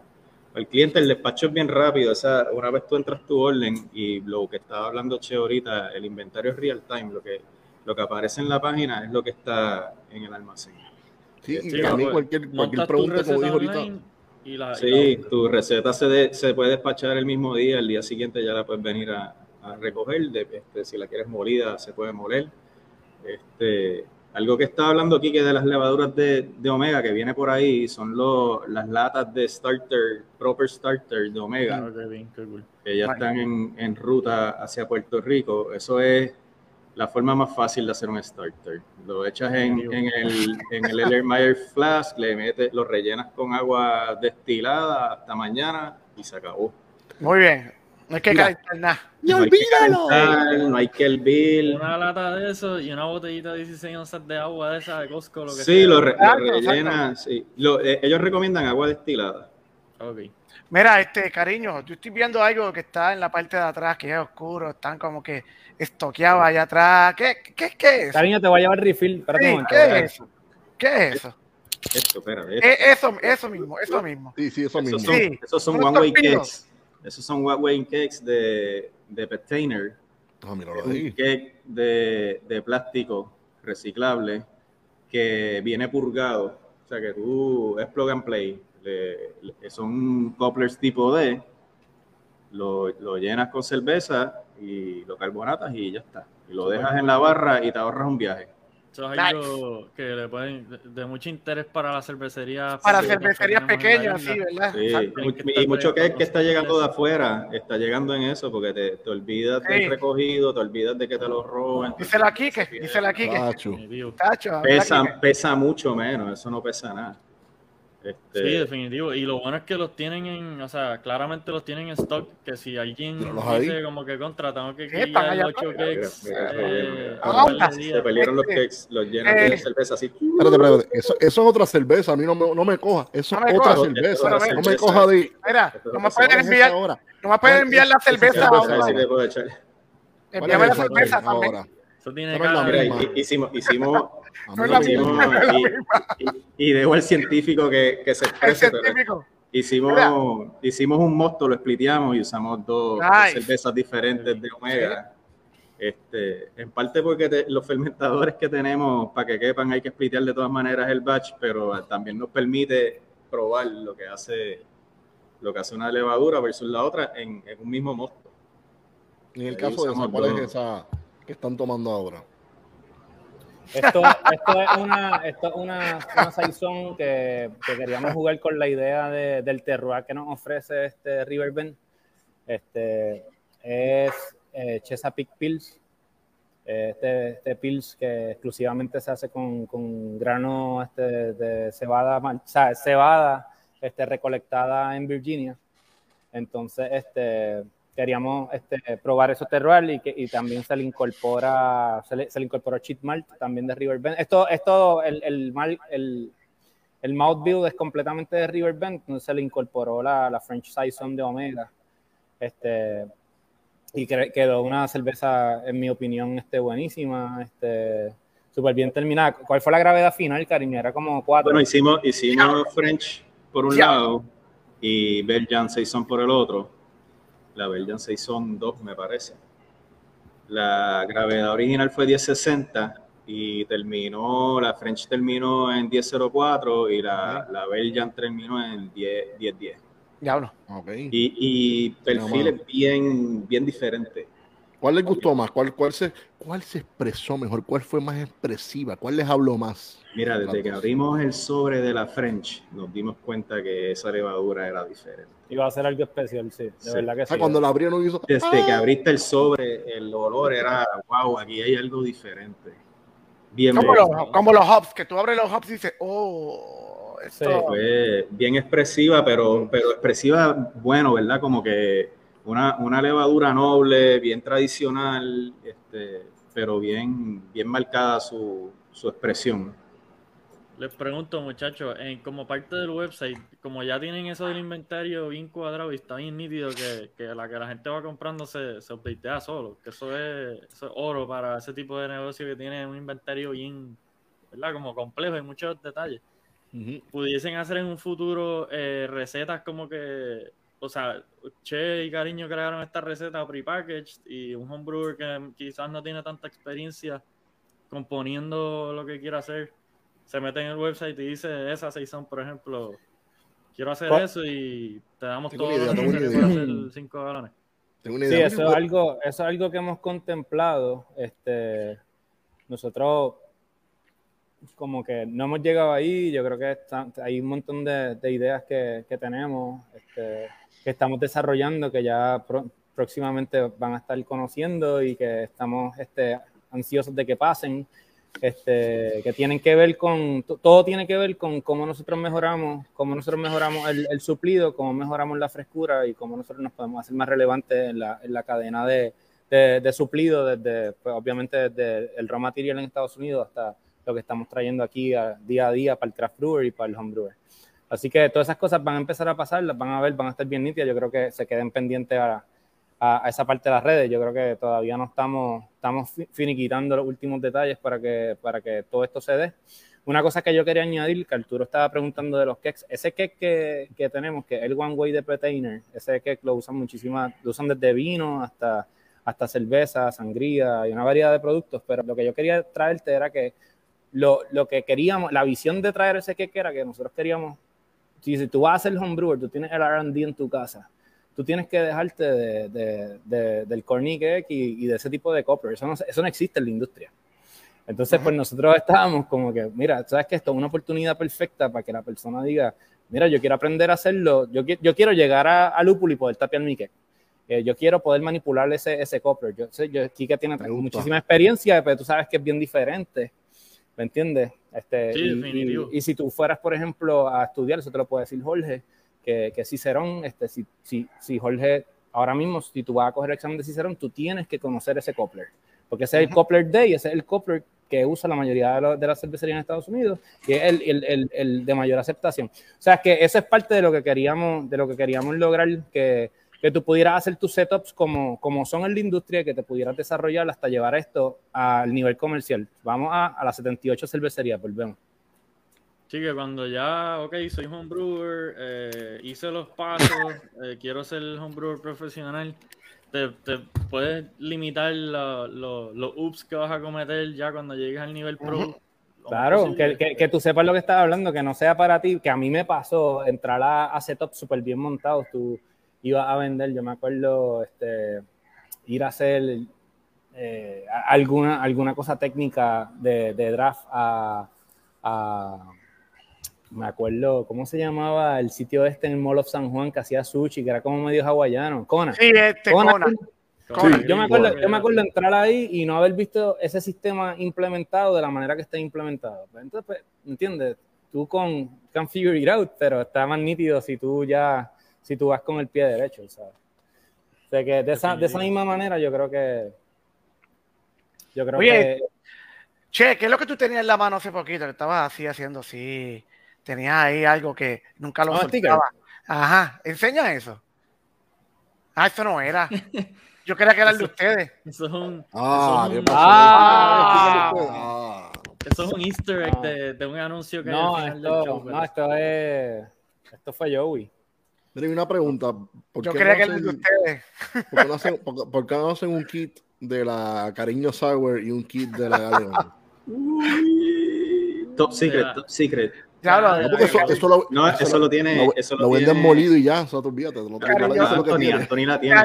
el cliente. El despacho es bien rápido. Esa, una vez tú entras tu orden y lo que estaba hablando Che ahorita, el inventario es real time. Lo que, lo que aparece en la página es lo que está en el almacén. Sí, Sí, y también pues, cualquier, cualquier pregunta, como dijo ahorita. y la- y Sí, la- tu receta se, de- se puede despachar el mismo día, el día siguiente ya la puedes venir a, a recoger, de- este, si la quieres molida se puede moler. Este, algo que estaba hablando aquí que de las levaduras de, de Omega que viene por ahí son lo- las latas de starter, proper starter de Omega, Ah, cool. que ya están en, en ruta hacia Puerto Rico. Eso es la forma más fácil de hacer un starter. Lo echas en, en el, en el Ellermeyer Flask, le metes, lo rellenas con agua destilada hasta mañana y se acabó. Muy bien. No hay que calentar nada. ¡Y No hay que olvídalo! calentar, no hay que hervir. Una lata de eso y una botellita de 16 onzas de agua de esa de Costco, lo que Sí, sea. lo, re- lo rellenas. sí. Lo- eh, ellos recomiendan agua destilada. Ok. Mira, este cariño, yo estoy viendo algo que está en la parte de atrás, que es oscuro, están como que estoqueados allá atrás. ¿Qué, qué, qué es eso? Cariño, te voy a llevar refill. Espérate Sí, un momento. ¿Qué es eso? ¿Qué es eso? Esto, espérate. Eh, Eso, eso mismo, eso mismo. Sí, sí, eso mismo. Esos son, Sí. esos son one way cakes. Esos son one way cakes de, de Petainer. Míralo un cake de, de plástico reciclable que viene purgado. O sea que tú es plug and play. Le- le- son couplers tipo D lo, lo llenas con cerveza y lo carbonatas y ya está. Y lo dejas en la barra y te ahorras un viaje. Eso es algo que le pueden, de- mucho interés para las cervecerías. Para cervecerías la pequeñas, sí. ¿verdad? Sí, y mucho que, bregando que está llegando de afuera, está llegando en eso, porque te, te olvidas Sí. del recogido, te olvidas de que te lo roben. Díselo aquí, que díselo aquí, que Tacho. Definitivo. tacho, ¿verdad, Pesa, Quique? pesa mucho menos, eso no pesa nada. Este, Sí, definitivo. Y lo bueno es que los tienen en, o sea, claramente los tienen en stock, que si alguien dice como que contra, tengo que allá ocho afuera. cakes. Mira, mira, eh, mira, mira. un Ah, de se perdieron los cakes, los llenan eh, de cerveza así. Espérate, espérate. Eso, eso es otra cerveza. A mí no me, no me coja. Eso No es otra coja. cerveza. No me cerveza. coja de. Mira, no me pueden ¿Cuál es enviar, no me pueden ¿Cuál enviar la cerveza cerveza? Cerveza, ahora. le puedo echar. ¿Cuál Envíame la cerveza también. Eso tiene cara de- *laughs* hicimos, hicimos, la y, y, y dejo al científico que, que se El exprese, hicimos, hicimos un mosto, lo spliteamos y usamos dos, cervezas diferentes de Omega. Este, en parte porque te- los fermentadores que tenemos para que quepan hay que splitear de todas maneras el batch, pero también nos permite probar lo que hace lo que hace una levadura versus la otra en, en un mismo mosto. En el Ahí caso de esa, ¿cuál es esa que están tomando ahora? Esto, esto es una, esto es una, una saison que, que queríamos jugar con la idea de- del terroir que nos ofrece este Riverbend. Este es eh, Chesapeake Pills. Este, este Pills que exclusivamente se hace con, con grano este, de cebada, o sea, cebada este, recolectada en Virginia. Entonces, este, queríamos este, probar esos terroir y, que, y también se le incorpora, se le, se le incorporó cheat malt también de Riverbend. Esto, esto el, el, mal- el, el mouth build es completamente de Riverbend, entonces se le incorporó la, la French Saison de Omega. Este, y quedó una cerveza, en mi opinión, este, buenísima, este, súper bien terminada. ¿Cuál fue la gravedad final, cariño? Era como cuatro. Bueno, hicimos, hicimos French por un Ya. lado y Belgian Saison por el otro. La Belgian Saison 2, me parece. La gravedad original fue 1060 y terminó, la French terminó en 1004 y la, la Belgian terminó en 10, 1010. Diablo. Ok. Y, y perfiles bien, bien diferentes. ¿Cuál les gustó más? ¿Cuál, cuál, se, ¿Cuál se expresó mejor? ¿Cuál fue más expresiva? ¿Cuál les habló más? Mira, desde que abrimos el sobre de la French, nos dimos cuenta que esa levadura era diferente. Iba a ser algo especial, sí, de Sí. verdad que O sea, sí. cuando la abrieron hizo... Desde que ¡Ah! abriste el sobre, el olor era, wow, aquí hay algo diferente. Bien, Como bien. los, como los hops, que tú abres los hops y dices, oh, esto. Sí. Fue bien expresiva, pero, pero expresiva, bueno, ¿verdad? Como que una, una levadura noble, bien tradicional, este, pero bien, bien marcada su, su expresión. Les pregunto, muchachos, en, como parte del website, como ya tienen eso del inventario bien cuadrado y está bien nítido que, que la que la gente va comprando se, se updatea solo, que eso es, eso es oro para ese tipo de negocio que tiene un inventario bien, ¿verdad? Como complejo y muchos detalles. Pudiesen hacer en un futuro eh, recetas como que, o sea, Che y Cariño crearon esta receta prepackaged y un homebrewer que quizás no tiene tanta experiencia componiendo lo que quiere hacer se mete en el website y dice esa saison, por ejemplo, quiero hacer ¿Cuál? eso y te damos Tengo todo lo idea, tengo una necesario para idea. hacer 5 galones. Tengo una Sí, idea. eso es algo, eso es algo que hemos contemplado. Este, nosotros como que no hemos llegado ahí. Yo creo que está- hay un montón de, de ideas que, que tenemos, este, que estamos desarrollando, que ya próximamente van a estar conociendo y que estamos este, ansiosos de que pasen. Este, que tienen que ver con, to- todo tiene que ver con cómo nosotros mejoramos, cómo nosotros mejoramos el, el suplido, cómo mejoramos la frescura y cómo nosotros nos podemos hacer más relevantes en la, en la cadena de, de, de suplido, desde, pues, obviamente desde el raw material en Estados Unidos hasta lo que estamos trayendo aquí día a día para el craft brewer y para el home brewer. Así que todas esas cosas van a empezar a pasar, las van a ver, van a estar bien nítidas. Yo creo que se queden pendientes a, esa parte de las redes. Yo creo que todavía no estamos, estamos fi- finiquitando los últimos detalles para que, para que todo esto se dé. Una cosa que yo quería añadir, que Arturo estaba preguntando de los cakes, ese cake que, que tenemos, que es el One Way de Pretainer, ese cake lo usan muchísimas, lo usan desde vino hasta, hasta cerveza, sangría y una variedad de productos, pero lo que yo quería traerte era que lo, lo que queríamos, la visión de traer ese cake era que nosotros queríamos, si, si tú vas a hacer homebrewer, tú tienes el R&D en tu casa, tú tienes que dejarte de, de, del Corning Egg y, y, de ese tipo de copper. Eso no, eso no existe en la industria. Entonces, pues nosotros estábamos como que, mira, sabes que esto es una oportunidad perfecta para que la persona diga, mira, yo quiero aprender a hacerlo, yo, yo quiero llegar a, a Lúpulo y poder tapear mi cake. Eh, yo quiero poder manipular ese, ese copper. Yo sé, yo, Kike tiene muchísima experiencia, pero tú sabes que es bien diferente. ¿Me entiendes? Este, Sí, y, definitivo. y- y si tú fueras, por ejemplo, a estudiar, eso te lo puede decir Jorge, que, que Cicerón, este, si, si, si Jorge, ahora mismo, si tú vas a coger el examen de Cicerón, tú tienes que conocer ese coupler. Porque ese es el coupler day, ese es el coupler que usa la mayoría de, lo- de las cervecerías en Estados Unidos, y es el, el, el, el de mayor aceptación. O sea, que eso es parte de lo que queríamos, de lo que queríamos lograr, que, que tú pudieras hacer tus setups como, como son en la industria, que te pudieras desarrollar hasta llevar esto al nivel comercial. Vamos a, a las 78 cervecerías, volvemos. Sí, que cuando ya, ok, soy homebrewer, eh, hice los pasos, eh, quiero ser homebrewer profesional, te, te puedes limitar la- lo- los ups que vas a cometer ya cuando llegues al nivel pro. Claro, que, que, que tú sepas lo que estás hablando, que no sea para ti, que a mí me pasó entrar a, a setups súper bien montados, tú ibas a vender, yo me acuerdo, este, ir a hacer eh, alguna, alguna cosa técnica de, de draft a, a- me acuerdo, ¿cómo se llamaba el sitio este en el Mall of San Juan que hacía sushi, que era como medio hawaiano? Kona. Sí, este, Kona. Kona. Con- Yo me acuerdo, yo me acuerdo entrar ahí y no haber visto ese sistema implementado de la manera que está implementado. Pues Entonces, pues, ¿entiendes? Tú con can figure it out, pero está más nítido si tú ya, si tú vas con el pie derecho, ¿sabes? O sea que de esa, de esa misma manera yo creo que yo creo Oye, que Che, ¿qué es lo que tú tenías en la mano hace poquito? Que estabas así haciendo así. Tenías ahí algo que nunca lo soltaba. Ajá, enseña eso. Ah, eso no era. Yo creía que era el de ustedes. Eso es un, Ah, eso es ¿qué un-? Ah. Ah. eso es un easter egg Ah. de, de un anuncio que hay no, al final del esto, show. no, esto es esto fue Joey. Mira, y una pregunta. ¿Por Yo qué creía no que el de ustedes. *laughs* ¿Por qué no hacen, por, por qué no hacen un kit de la Cariño Sour y un kit de la Galeón? Top secret, top secret. Lo Ah, No, eso, eso lo, No, eso lo tiene. lo, eso lo lo venden tiene- molido y ya, eso te olvídate. Lo Anthony, tiene. Anthony la tiene,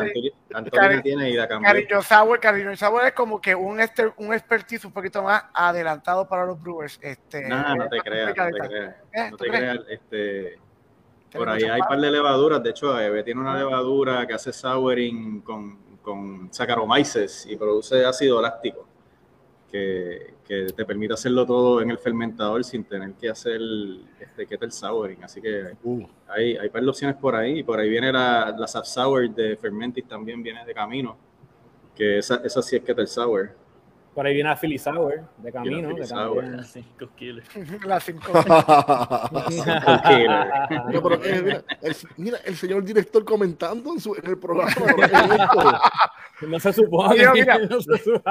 Anthony, tiene y la. Cariño Sour, Cariño Sour es como que un, este, un expertise un poquito más adelantado para los brewers. Este, No, no te creas, no te creas. Eh, No ¿tú te creas, este, por ahí hay un par de levaduras. De hecho, Eve tiene una levadura que hace souring con, con Saccharomyces y produce ácido láctico, que, que te permite hacerlo todo en el fermentador sin tener que hacer este kettle souring. Así que Uh, hay, hay par de opciones por ahí. Y por ahí viene la, la Sour de Fermentis también viene de camino, que esa, esa sí es kettle sour. Por ahí viene a Philly Sour de camino, Philly que Sour. también- *laughs* Cinco kilos. Las cinco. Mira, pero, eh, mira, el, mira, el señor director comentando en, su, en el programa. *laughs* No se supone. Mira, mira. *laughs* no se supone.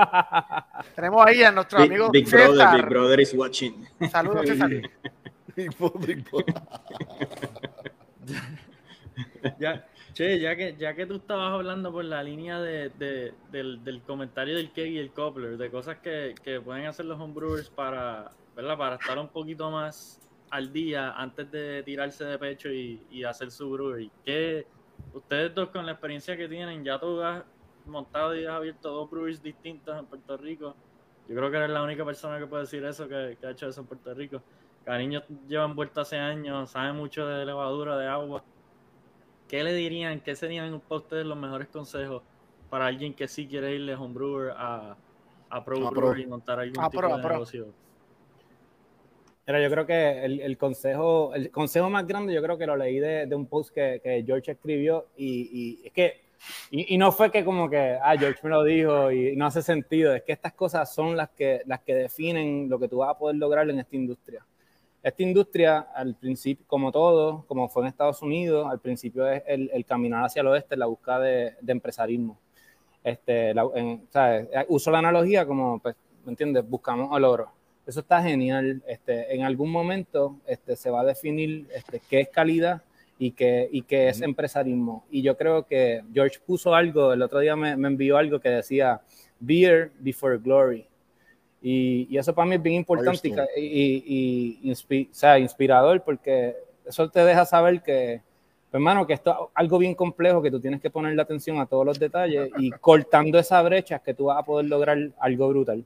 Tenemos ahí a nuestro Big, amigo Big César. Brother, Big Brother is watching. Saludos, César. Ya, che, ya que, ya que tú estabas hablando por la línea de, de- del, del comentario del cake y el coupler, de cosas que, que pueden hacer los homebrewers para, ¿verdad? para estar un poquito más al día antes de tirarse de pecho y, y hacer su brewery. ¿Qué, ustedes dos con la experiencia que tienen, ya tú has montado y has abierto dos breweries distintos en Puerto Rico. Yo creo que eres la única persona que puede decir eso, que, que ha hecho eso en Puerto Rico. Cariño lleva envuelto hace años, sabe mucho de levadura, de agua. ¿Qué le dirían, qué serían para ustedes los mejores consejos para alguien que sí quiere irle a homebrewer a, a Pro A Brewer pro. y montar algún A tipo pro, de negocio? Mira, yo creo que el, el consejo, el consejo más grande, yo creo que lo leí de, de un post que, que George escribió y, y es que, y, y no fue que como que, ah, George me lo dijo y no hace sentido, es que estas cosas son las que, las que definen lo que tú vas a poder lograr en esta industria. Esta industria, al principio, como todo, como fue en Estados Unidos, al principio es el, el caminar hacia el oeste, la búsqueda de, de empresarismo. Este, la- en- ¿sabes? Uso la analogía como, pues, ¿me entiendes? Buscamos el oro. Eso está genial. Este, en algún momento este, se va a definir este, qué es calidad y qué, y qué es empresarismo. Y yo creo que George puso algo, el otro día me, me envió algo que decía, beer before glory. Y, y eso para mí es bien importante y, y- y inspi- o sea, inspirador porque eso te deja saber que Pues, hermano, que esto es algo bien complejo que tú tienes que ponerle atención a todos los detalles y *laughs* cortando esa brecha es que tú vas a poder lograr algo brutal.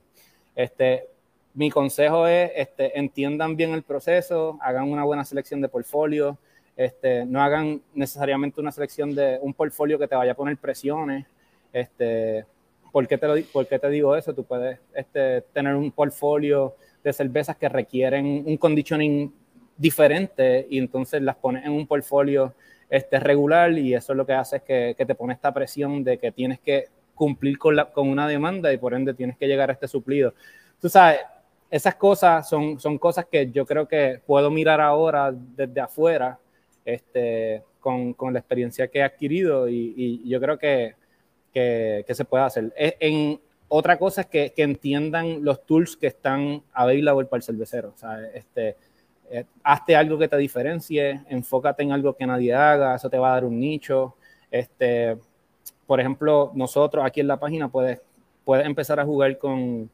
Este, mi consejo es, este, entiendan bien el proceso, hagan una buena selección de portfolio, este, no hagan necesariamente una selección de un portfolio que te vaya a poner presiones. Este, ¿por, qué te lo, ¿Por qué te digo eso? Tú puedes este, tener un portfolio de cervezas que requieren un conditioning diferente y entonces las pones en un portfolio este, regular y eso es lo que hace es que, que te pone esta presión de que tienes que cumplir con, la, con una demanda y por ende tienes que llegar a este suplido. Tú sabes, esas cosas son, son cosas que yo creo que puedo mirar ahora desde afuera este, con, con la experiencia que he adquirido y, y yo creo que, que, se puede hacer. E, en, otra cosa es que, que, entiendan los tools que están available para el cervecero. O sea, este, eh, hazte algo que te diferencie, enfócate en algo que nadie haga, eso te va a dar un nicho. Este, por ejemplo, nosotros aquí en la página puedes, puedes empezar a jugar con,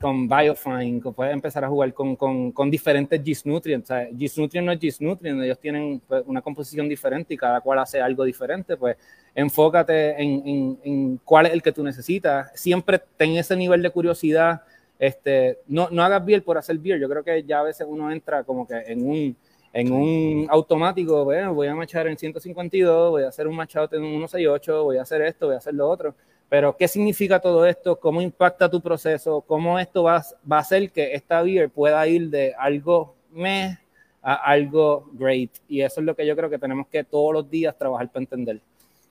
con Biofine, puedes empezar a jugar con, con, diferentes GIS Nutrients. O Nutrient no es GIS Nutrient, ellos tienen pues, una composición diferente y cada cual hace algo diferente. Pues enfócate en, en, en, cuál es el que tú necesitas. Siempre ten ese nivel de curiosidad este, no, no hagas beer por hacer beer. Yo creo que ya a veces uno entra como que en un, en un automático, bueno, voy a machar en 152, voy a hacer un machado en 168, voy a hacer esto, voy a hacer lo otro. Pero, ¿qué significa todo esto? ¿Cómo impacta tu proceso? ¿Cómo esto va, va a hacer que esta beer pueda ir de algo meh a algo great? Y eso es lo que yo creo que tenemos que todos los días trabajar para entender.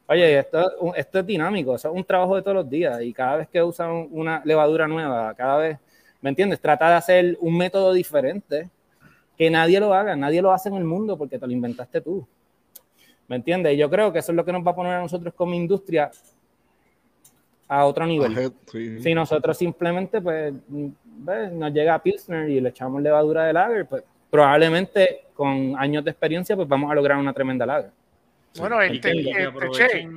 Oye, esto, esto es dinámico, eso es un trabajo de todos los días y cada vez que usan una levadura nueva, cada vez, ¿me entiendes? Trata de hacer un método diferente, que nadie lo haga, nadie lo hace en el mundo porque te lo inventaste tú. ¿Me entiendes? Y yo creo que eso es lo que nos va a poner a nosotros como industria a otro nivel. Sí. Si nosotros simplemente pues ¿ves? nos llega a Pilsner y le echamos levadura de lager, pues probablemente con años de experiencia pues vamos a lograr una tremenda lager. Bueno, este, este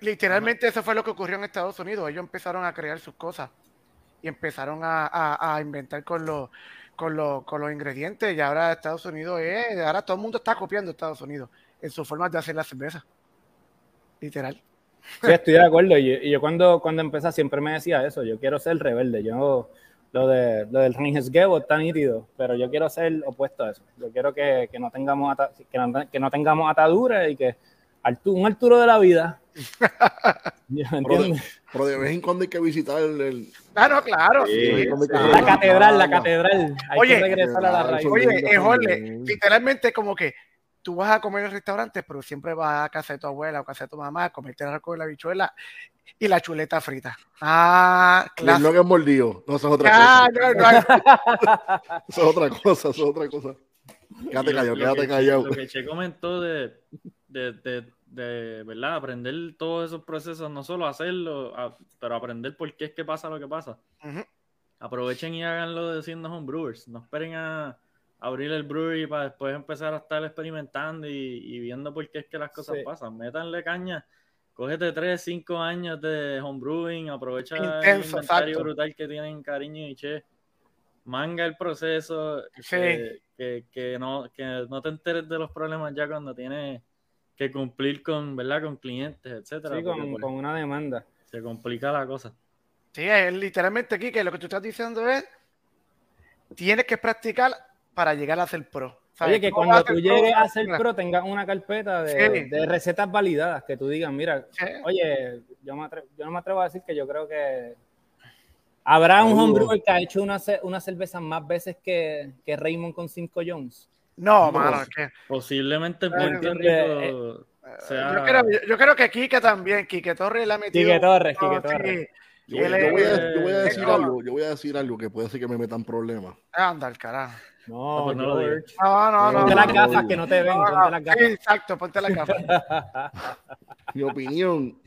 literalmente eso fue lo que ocurrió en Estados Unidos. Ellos empezaron a crear sus cosas y empezaron a, a, a inventar con los, con, los, con los ingredientes y ahora Estados Unidos es, ahora todo el mundo está copiando Estados Unidos en su forma de hacer la cerveza. Literal. Sí, estoy de acuerdo. Y, y yo cuando, cuando empecé siempre me decía eso, yo quiero ser rebelde. Yo lo, de, lo del Ringesgebo está nítido, pero yo quiero ser opuesto a eso. Yo quiero que, que no, tengamos ata, que, no, que no tengamos ataduras y que un Arturo de la vida. *laughs* pero, de, pero, de, vez en cuando hay que visitar el. el... Ah, no, claro. Sí, sí. La catedral, la catedral. Hay oye, que regresar a la raíz. Oye, es Jorge, literalmente como que tú vas a comer en restaurantes, pero siempre vas a casa de tu abuela o casa de tu mamá a comerte el arco de la bichuela y la chuleta frita. Ah, claro. Que es mordido, no, eso es otra ah, cosa. No, no. *laughs* eso es otra cosa, eso es otra cosa. Quédate callado, quédate callado. Lo que Che comentó de, de, de, de, ¿verdad? Aprender todos esos procesos, no solo hacerlo, a, pero aprender por qué es que pasa lo que pasa. Uh -huh. Aprovechen y háganlo de siendo homebrewers. No esperen a abrir el brewery para después empezar a estar experimentando y, y viendo por qué es que las cosas sí. pasan. Métanle caña cógete 3, 5 años de homebrewing, aprovecha Intenso, el inventario brutal que tienen Cariño y Che, manga el proceso, sí. que, que, que, no, que no te enteres de los problemas ya cuando tienes que cumplir con, ¿verdad? con clientes, etcétera. Sí, con, pues, con, una demanda. Se complica la cosa. Sí, es literalmente aquí que lo que tú estás diciendo es, tienes que practicar para llegar a ser pro. Oye, que cuando tú llegues pro, a ser pro tengas una carpeta de, sí. de, recetas validadas, que tú digas, mira, sí. oye, yo, me atrevo, yo no me atrevo a decir que yo creo que habrá un homebrewer que ha hecho una, una cerveza más veces que, que Raymond con 5 Jones. No, no, mano, es que... Posiblemente Rico eh, sea... yo, creo, yo, creo, que Quique también, Quique Torres la ha metido. Quique Torres, Quique Torres. Yo, yo, voy a, yo, voy a, decir algo, yo voy a decir algo que puede ser que me metan problemas. Anda, el carajo. No, no, no, no, no, no. Ponte las gafas que no te ven, ponte las gafas. Sí, exacto, ponte las gafas. *laughs* Mi opinión,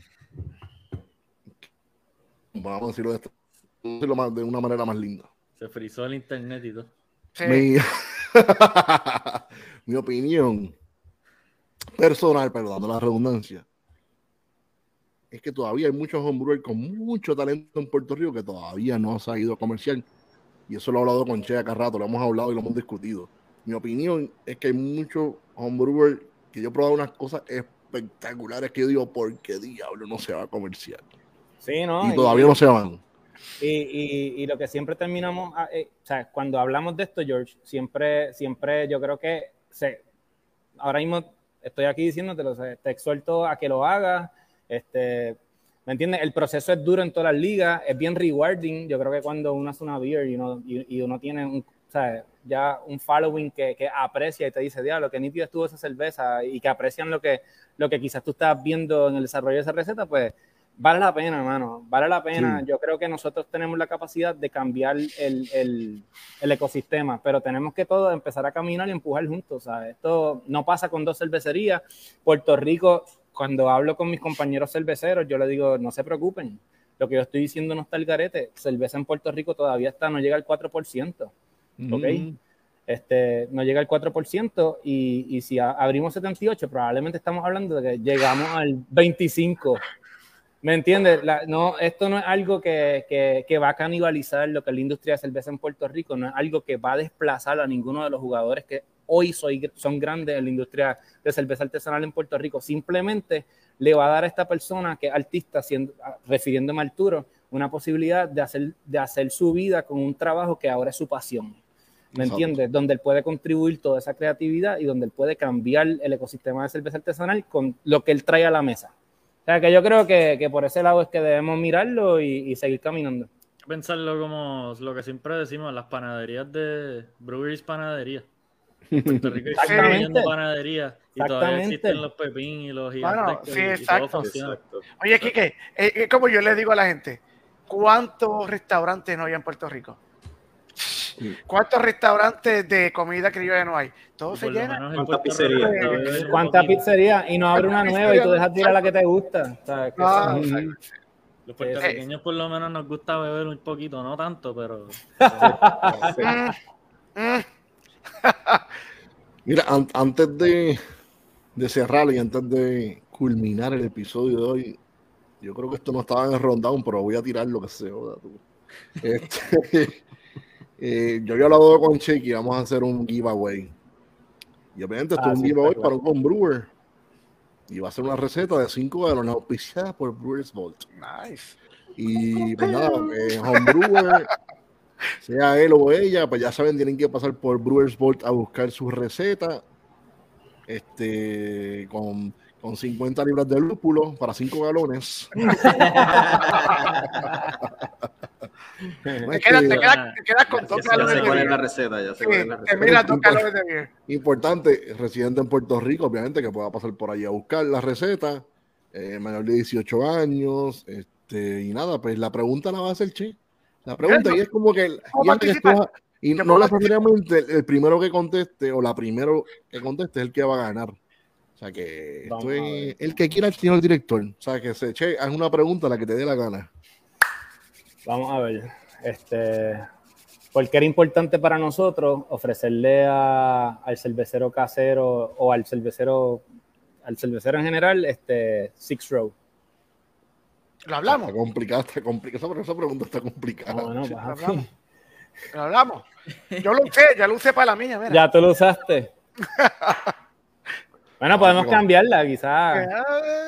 vamos a decirlo de, esto, de una manera más linda. Se frizó el internet y todo. Sí. Mi, *laughs* mi opinión personal, perdón, la redundancia, es que todavía hay muchos homebrewers con mucho talento en Puerto Rico que todavía no ha ido comercial. Y eso lo he hablado con Che acá rato, lo hemos hablado y lo hemos discutido. Mi opinión es que hay muchos homebrewers que yo he probado unas cosas espectaculares que yo digo, ¿por qué diablo no se va a comercial? Sí, ¿no? Y todavía no se van. Y, y, y, lo que siempre terminamos, ah, eh, o sea, cuando hablamos de esto, George, siempre, siempre yo creo que se, ahora mismo estoy aquí diciéndotelo, te exhorto a que lo hagas, este, ¿me entiendes? El proceso es duro en todas las ligas, es bien rewarding, yo creo que cuando uno hace una beer y uno, y, y uno tiene un, ya un following que, que, aprecia y te dice, diablo, que nítido estuvo esa cerveza y que aprecian lo que, lo que quizás tú estás viendo en el desarrollo de esa receta, pues vale la pena, hermano, vale la pena. Sí. Yo creo que nosotros tenemos la capacidad de cambiar el, el, el, ecosistema, pero tenemos que todos empezar a caminar y empujar juntos. ¿sabes? Esto no pasa con dos cervecerías. Puerto Rico, cuando hablo con mis compañeros cerveceros, yo les digo, no se preocupen. Lo que yo estoy diciendo no está el garete. Cerveza en Puerto Rico todavía está, no llega al 4%. Mm. ¿Ok? Este, no llega al 4% y, y si abrimos 78, probablemente estamos hablando de que llegamos al 25%. ¿Me entiendes? La, no, esto no es algo que, que, que, va a canibalizar lo que es la industria de cerveza en Puerto Rico, no es algo que va a desplazar a ninguno de los jugadores que hoy soy, son grandes en la industria de cerveza artesanal en Puerto Rico. Simplemente le va a dar a esta persona que es artista, siendo, refiriéndome a Arturo, una posibilidad de hacer, de hacer su vida con un trabajo que ahora es su pasión. ¿Me Exacto. entiendes? Donde él puede contribuir toda esa creatividad y donde él puede cambiar el ecosistema de cerveza artesanal con lo que él trae a la mesa. O sea, que yo creo que, que por ese lado es que debemos mirarlo y, y, seguir caminando. Pensarlo como lo que siempre decimos, las panaderías de Breweries Panadería. Puerto Rico Exactamente. panadería y todavía existen los pepín y los bueno, sí, exacto. exacto. Oye, Kike, eh, como yo le digo a la gente, ¿cuántos restaurantes no hay en Puerto Rico? ¿Cuántos restaurantes de comida criolla no hay? Todo se llena. ¿Cuántas pizzerías? ¿Cuántas pizzerías? Y no abre una nueva y tú dejas tirar la que te gusta. ¿sabes? Ah, sí. Los puertorriqueños por lo menos nos gusta beber un poquito, no tanto, pero... *laughs* *laughs* Mira, an antes de, de cerrar y antes de culminar el episodio de hoy, yo creo que esto no estaba en el rundown, pero voy a tirar lo que sea. Este, *laughs* eh, yo había hablado con Chequi, vamos a hacer un giveaway. Y obviamente esto ah, es un sí, giveaway para un homebrewer. Y va a ser una receta de 5 galones auspiciada por Brewers Vault. Nice. Y pues nada, eh, homebrewer, sea él o ella, pues ya saben, tienen que pasar por Brewers Vault a buscar su receta. Este, con, con 50 libras de lúpulo para 5 galones. *laughs* te, quedas, te, quedas, te quedas con dos galones de beer. la receta, ya se sí, la receta. Mira, galones de beer. Importante, residente en Puerto Rico, obviamente, que pueda pasar por ahí a buscar la receta. Eh, menor de 18 años. Este, y nada, pues la pregunta la va a hacer Che. La pregunta, y es como que. Y, que escoja, y no, no necesariamente el, el, primero que conteste o la primero que conteste es el que va a ganar. O sea que esto es el que quiera el señor director. O sea que se che, haz una pregunta la que te dé la gana. Vamos a ver. Este, porque era importante para nosotros ofrecerle a, al cervecero casero o al cervecero al cervecero en general este Six Row. Lo hablamos. Está complicada, está complicada. Esa, esa pregunta está complicada. No, no, sí, lo hablamos. Lo hablamos. Yo lo usé, ya lo usé para la mía. Mira. Ya tú lo usaste. *laughs* Bueno, podemos cambiarla, quizás.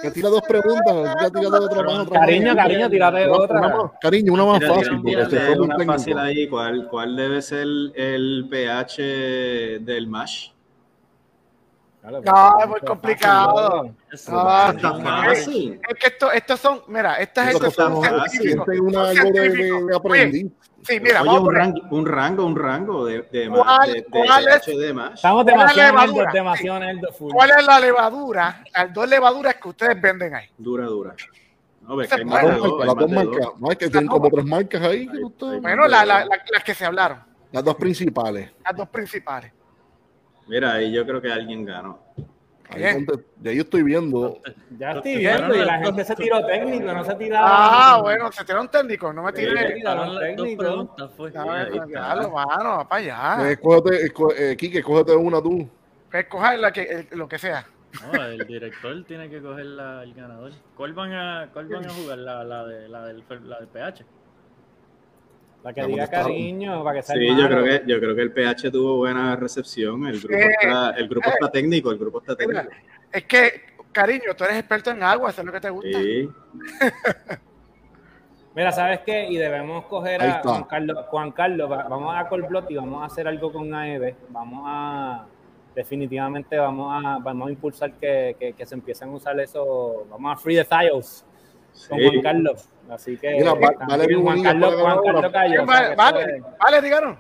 Que tira dos preguntas, ya tira otra más. Cariño, cariño, tírate otra. Una más, cariño, una más tira, fácil. Tira, tira, una técnico. fácil ahí. ¿Cuál, ¿Cuál debe ser el pH del mash? No, es muy complicado. No, es, es que estos esto son, mira, esta gente son científicos. Es una algo de, de aprendiz. Sí, mira, Oye, un, rango, un rango, un rango de, de, ¿Cuál, de, ¿cuál de, es, de más. Estamos demasiado demasiado full. ¿Cuál es la levadura? Las dos levaduras que ustedes venden ahí. Dura, dura. No, ves que dos, las dos marcas. No, es que tienen como tres marcas ahí. Que ustedes... Bueno, la, la, la, las que se hablaron. Las dos principales. Las dos principales. Mira, ahí yo creo que alguien ganó. Ahí donde, ya yo estoy viendo. Ya estoy viendo, y la gente se tiró técnico, no se tiró. Ah, bueno, se tiró un técnico, no me tiré. Fue. Claro, mano, va para allá. Eh, escógete, eh, Kike, escógete una tú. Escoja la que, el, lo que sea. No, el director tiene que coger la, el ganador. ¿Cuál van a, cuál van a jugar? La, la, de, la, del, la del PH. Para que diga está- cariño, para que sea Sí, yo creo que yo creo que el PH tuvo buena recepción. El grupo está, el grupo está técnico, el grupo está técnico. es que, cariño, tú eres experto en agua, eso es lo que te gusta. Sí. *laughs* Mira, ¿sabes qué? Y debemos coger a. Juan Carlos. Juan Carlos, va- vamos a Colblot y vamos a hacer algo con AEB. Vamos a, definitivamente, vamos a, vamos a impulsar que, que, que se empiecen a usar eso. Vamos a free the tiles con Sí. Juan Carlos. Así que Mira, Va- también Valerio Juan Carlos, Juan Carlos cayó. sea, Vale, vale, vale, díganos.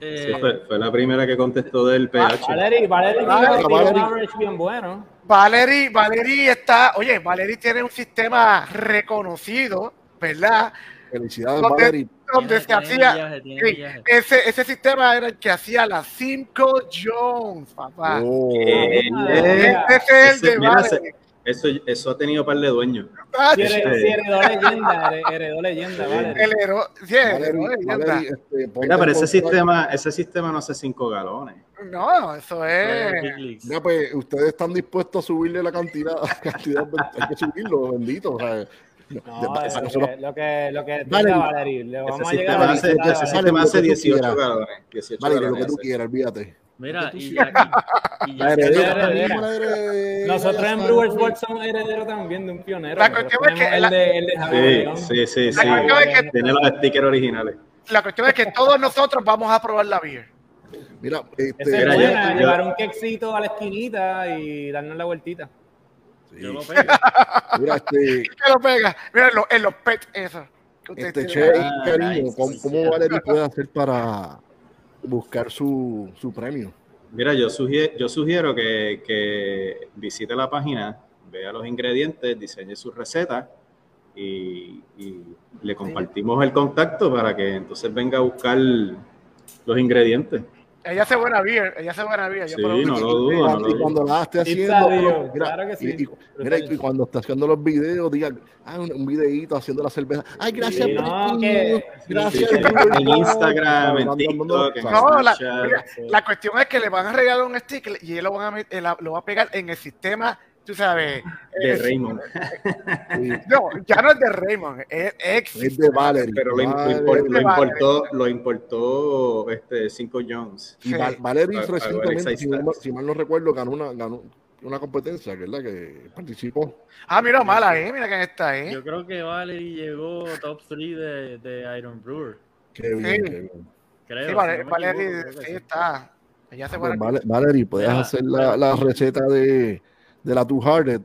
Eh, Sí, fue, fue la primera que contestó del PH. Valerie, Valerie tiene Valerie, tiene un Valerie. average bien bueno. Valerie, Valerie está, oye, Valerie tiene un sistema reconocido, ¿verdad? Felicidades, ¿Dónde- Valerie. Donde tiene- se tiene hacía, ese, ese sistema era el que hacía las 5 Jones, papá. Oh. Eh, Ah, eh, Ese es el ese- de mira, Valerie. Eso, eso ha tenido par de dueños. Ah, Sí, heredó, Sí. sí, heredó leyenda, heredó- heredó leyenda, Sí. Valerie. el héroe, sí, el Valerie, héroe, leyenda. Valerie, este, Mira, pero ese sistema, ese sistema no hace cinco galones. No, eso es. Mira, pues ustedes están dispuestos a subirle la cantidad, *laughs* cantidad hay que subirlo, bendito. O sea, No, de- es lo que, lo que, lo que Valerie. Le vamos a llegar a hace, la Valerie, ese sistema lo hace que tú 18 quieras. galones. 18 Vale, lo que tú quieras, olvídate. Mira, y y ya heredera, Nosotros en. Brewers World somos herederos también de un pionero. La cuestión es que el de, el de Javier Sí, León. sí, sí, sí. cuestión es que- Tiene los stickers originales. La cuestión es que todos nosotros vamos a probar la beer. Mira, este, es buena, llevar un quexito a la esquinita y darnos la vueltita. sí, yo lo pego. mira, este, *laughs* Que lo pega. Mira, en los, en los pets, eso. este. Che, Ah, cariño, nice. ¿cómo, cómo Valerie puede hacer para buscar su, su premio? Mira, yo sugiero, yo sugiero que, que visite la página, vea los ingredientes, diseñe su receta y, y le compartimos el contacto para que entonces venga a buscar los ingredientes. Ella hace buena beer. Ella hace buena beer. yo Sí, probé- no lo dudo, no Cuando, lo y cuando la esté haciendo, mira, claro que sí. y, y- mira, y cuando está haciendo los videos, diga, ah, un, un videíto haciendo la cerveza. Ay, gracias, Sí, no, Brittany, que- gracias. sí, En, Instagram, en Dando- TikTok, en No, la, mira, la cuestión es que le van a regalar un sticker y él lo, van a él lo va a pegar en el sistema, tú sabes. de eh, Raymond. *laughs* No, ya no es de Raymond, es ex. es de Valerie. Pero lo, Valerie. importó, lo importó este Cinco Jones. Y Sí. Val- Valerie recientemente, si, no- mal no recuerdo, ganó una, ganó una competencia, ¿verdad? Que participó. Ah, mira, mala, eh. Mira quién está ahí. Yo creo que Valerie llegó top 3 de, de Iron Brewer. Qué bien, Sí. qué bien. Creo. Sí, no Valerie, equivoco, que sí está. Ella hace Pues, Valerie, puedes Mira, hacer la, la receta de, de la Two Hearted.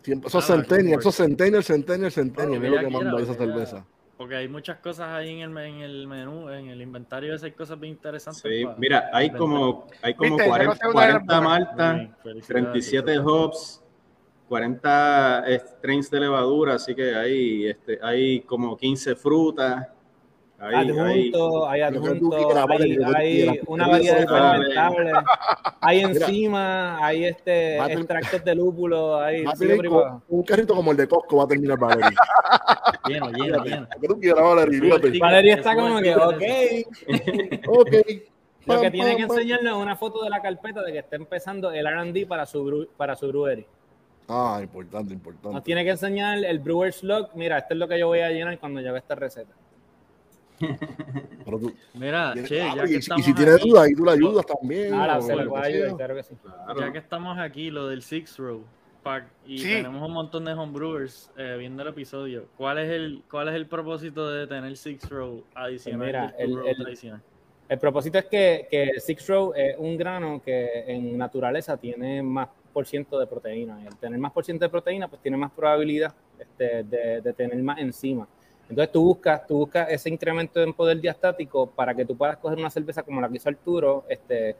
Tiempo, esos Ah, Centennial, esos Centennial, Centennial, Centennial, No, es lo que manda esa cerveza. Porque hay muchas cosas ahí en el, en el menú, en el inventario, esas cosas bien interesantes. Sí, pa- mira, hay como, hay como Viste, ya no 40, sé una de las 40 buenas. Muy maltas, bien, felicidades. 37 hops, 40 strains de levadura, así que hay, este, hay como 15 frutas. Hay, adjunto, hay adjunto, hay, una variedad de fermentables, *laughs* hay enzima, hay este extractos de lúpulo, hay un carrito como el de Costco va a terminar Valerie. *laughs* Lleno, lleno, lleno. Valeria está como que, ok, *laughs* Ok. lo que tiene que enseñarnos es una foto de la carpeta de que está empezando el R&D para su, para su brewery. Ah, importante, Nos importante. tiene que enseñar el Brewer's Log, mira, esto es lo que yo voy a llenar cuando lleve esta receta. Pero tú- Mira, y, che, ya y que si- y si tienes aquí- dudas, ahí tú la ayudas también. Ahora o se le lo puede que sea. ayudar, claro que sí. Claro. Ya que estamos aquí, lo del Six Row Pack, y Sí. tenemos un montón de homebrewers eh, viendo el episodio, ¿cuál es el cuál es el propósito de tener Six Row adicional Pues mira, el- Row el- tradicional? El propósito es que, que Six Row es un grano que en naturaleza tiene más por ciento de proteína. Y al tener más por ciento de proteína, pues tiene más probabilidad este, de, de tener más enzima. Entonces tú buscas, tú buscas ese incremento en poder diastático para que tú puedas coger una cerveza como la que hizo Arturo, este,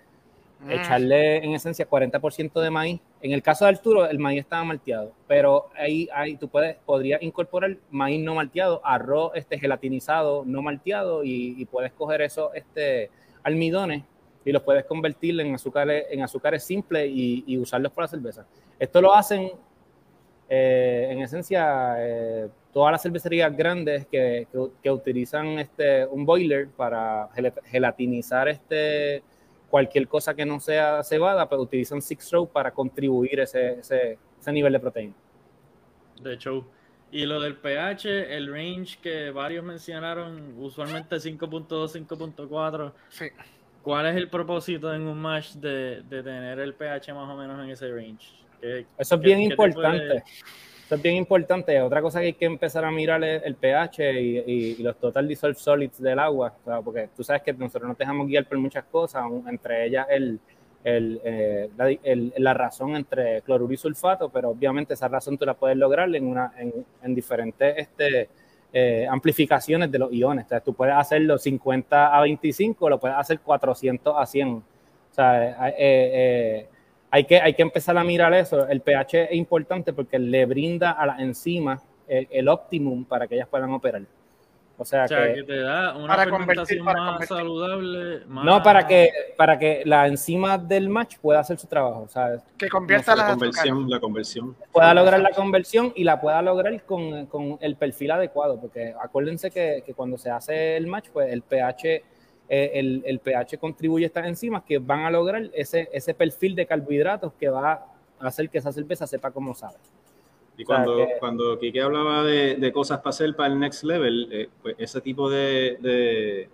Mm. echarle en esencia 40% de maíz. En el caso de Arturo, el maíz estaba malteado, pero ahí, ahí tú puedes, podrías incorporar maíz no malteado, arroz este, gelatinizado no malteado y, y puedes coger esos este, almidones y los puedes convertir en azúcares, en azúcares simples y, y usarlos para cerveza. Esto lo hacen eh, en esencia eh, todas las cervecerías grandes que, que- que utilizan este, un boiler para gel- gelatinizar este, cualquier cosa que no sea cebada, pero utilizan Six Row para contribuir ese, ese, ese nivel de proteína. De hecho, Y lo del pH, el range que varios mencionaron, usualmente 5.2, 5.4. Sí. ¿Cuál es el propósito en un match de, de tener el pH más o menos en ese range? ¿Qué- Eso es qué- bien qué importante. de- Eso es bien importante. Otra cosa que hay que empezar a mirar es el pH y, y- y los total dissolved solids del agua, sea, porque tú sabes que nosotros nos dejamos guiar por muchas cosas, entre ellas el, el, eh, la, el- la razón entre cloruro y sulfato, pero obviamente esa razón tú la puedes lograr en, una, en, en diferentes este, eh, amplificaciones de los iones. Entonces, tú puedes hacerlo 50 a 25, lo puedes hacer 400 a 100. O sea, eh, eh, hay, que, hay que empezar a mirar eso. El pH es importante porque le brinda a las enzimas el, el optimum para que ellas puedan operar. O sea, O sea, que, que te da una Para convertir, fermentación para más convertir. saludable. Más... no para que, para que la enzima del match pueda hacer su trabajo. Que convierta la conversión, la conversión. pueda lograr la conversión y la pueda lograr con, con el perfil adecuado, porque acuérdense que, que cuando se hace el match, pues el pH, eh, el, el pH contribuye a estas enzimas que van a lograr ese, ese perfil de carbohidratos que va a hacer que esa cerveza sepa como sabe. Y O sea, cuando, que- cuando Kike hablaba de, de cosas para hacer para el next level, eh, pues ese tipo de, de,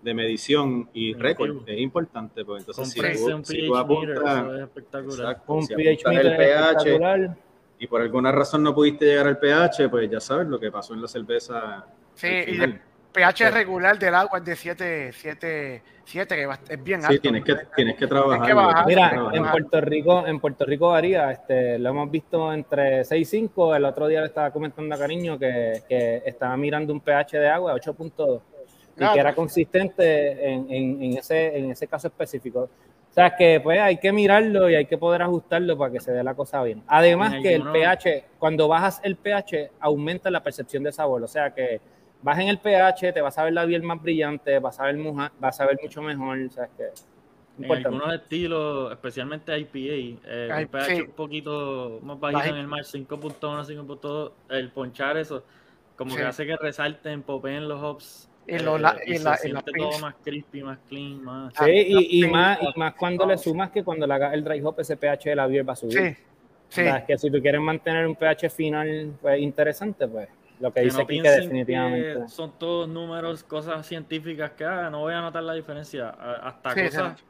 de medición y récord es importante. Pues entonces, si tú, un si pH tú apuntas, es espectacular. exacto, Un si pH meter el pH espectacular. y por alguna razón no pudiste llegar al pH, pues ya sabes lo que pasó en la cerveza. Sí, al y pH regular del agua es de 7, 7, 7 que va- es bien alto. Sí, tienes que, tienes que trabajar. que bajar. Mira, Ajá. en Puerto Rico, en Puerto Rico varía, este, lo hemos visto entre 6 y 5. El otro día le estaba comentando a Cariño que, que estaba mirando un pH de agua de 8.2 y Ah, que era pues. consistente en, en- en ese, en ese caso específico. O sea que pues hay que mirarlo y hay que poder ajustarlo para que se dé la cosa bien. Además que el pH, cuando bajas el pH, aumenta la percepción de sabor. O sea que bajen el pH, te vas a ver la piel más brillante, vas a ver, muja- vas a ver mucho mejor. O sea que En importante. algunos estilos, especialmente IPA, eh, un pH sí. un poquito más bajito en el match, 5.1, 5.2, el ponchar eso, como Sí. que hace que resalten, popeen los hops. Y eh, lo- la- y y se la- y la siente todo más crispy, más clean, más... Ah, Sí, y, y sí, más, y más cuando le sumas que cuando le hagas el dry hop, ese pH de la beer va a subir. Sí, sí. O sea, es que si tú quieres mantener un pH final pues, interesante, pues lo que, Que dice no piensen definitivamente. que son todos números, cosas científicas que ah, no voy a notar la diferencia. Hasta Sí, cosas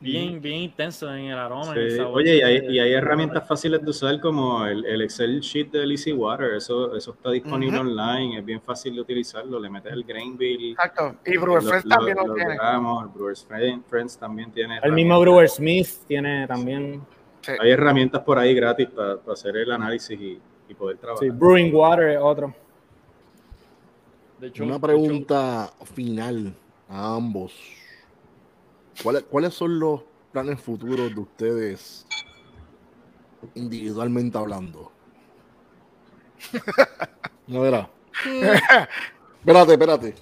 bien, bien intensas en el aroma, en el Sí, sabor. Oye, y hay, y hay herramientas fáciles de usar como el, el Excel Sheet de Easy Water. Eso, eso está disponible Ujú. online, es bien fácil de utilizarlo. Le metes el grain bill. Exacto. Y Brewer lo- Friends también lo lo tiene. gramos, Brewers Friend- Friends también tiene. El mismo. Brewer Smith tiene también. Sí. Hay herramientas por ahí gratis para hacer el análisis y, y poder trabajar. Sí, Brewing Water es otro. De hecho, Una de hecho, pregunta final a ambos. ¿Cuáles, ¿Cuáles son los planes futuros de ustedes individualmente hablando? *laughs* No verá. *laughs* Espérate, espérate.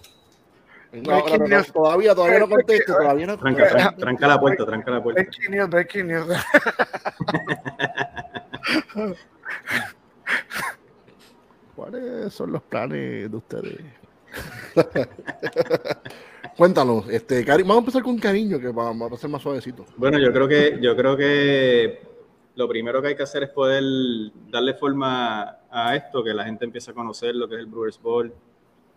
No, no, no, todavía, todavía no contesto, todavía no Tranca, tranca, tranca la puerta, tranca la puerta. Breaking news, breaking news. *laughs* ¿Cuáles son los planes de ustedes? *laughs* Cuéntanos, este, cari- vamos a empezar con cariño, que va, va a ser más suavecito. Bueno, yo creo que yo creo que lo primero que hay que hacer es poder darle forma a esto, que la gente empiece a conocer lo que es el Brewers.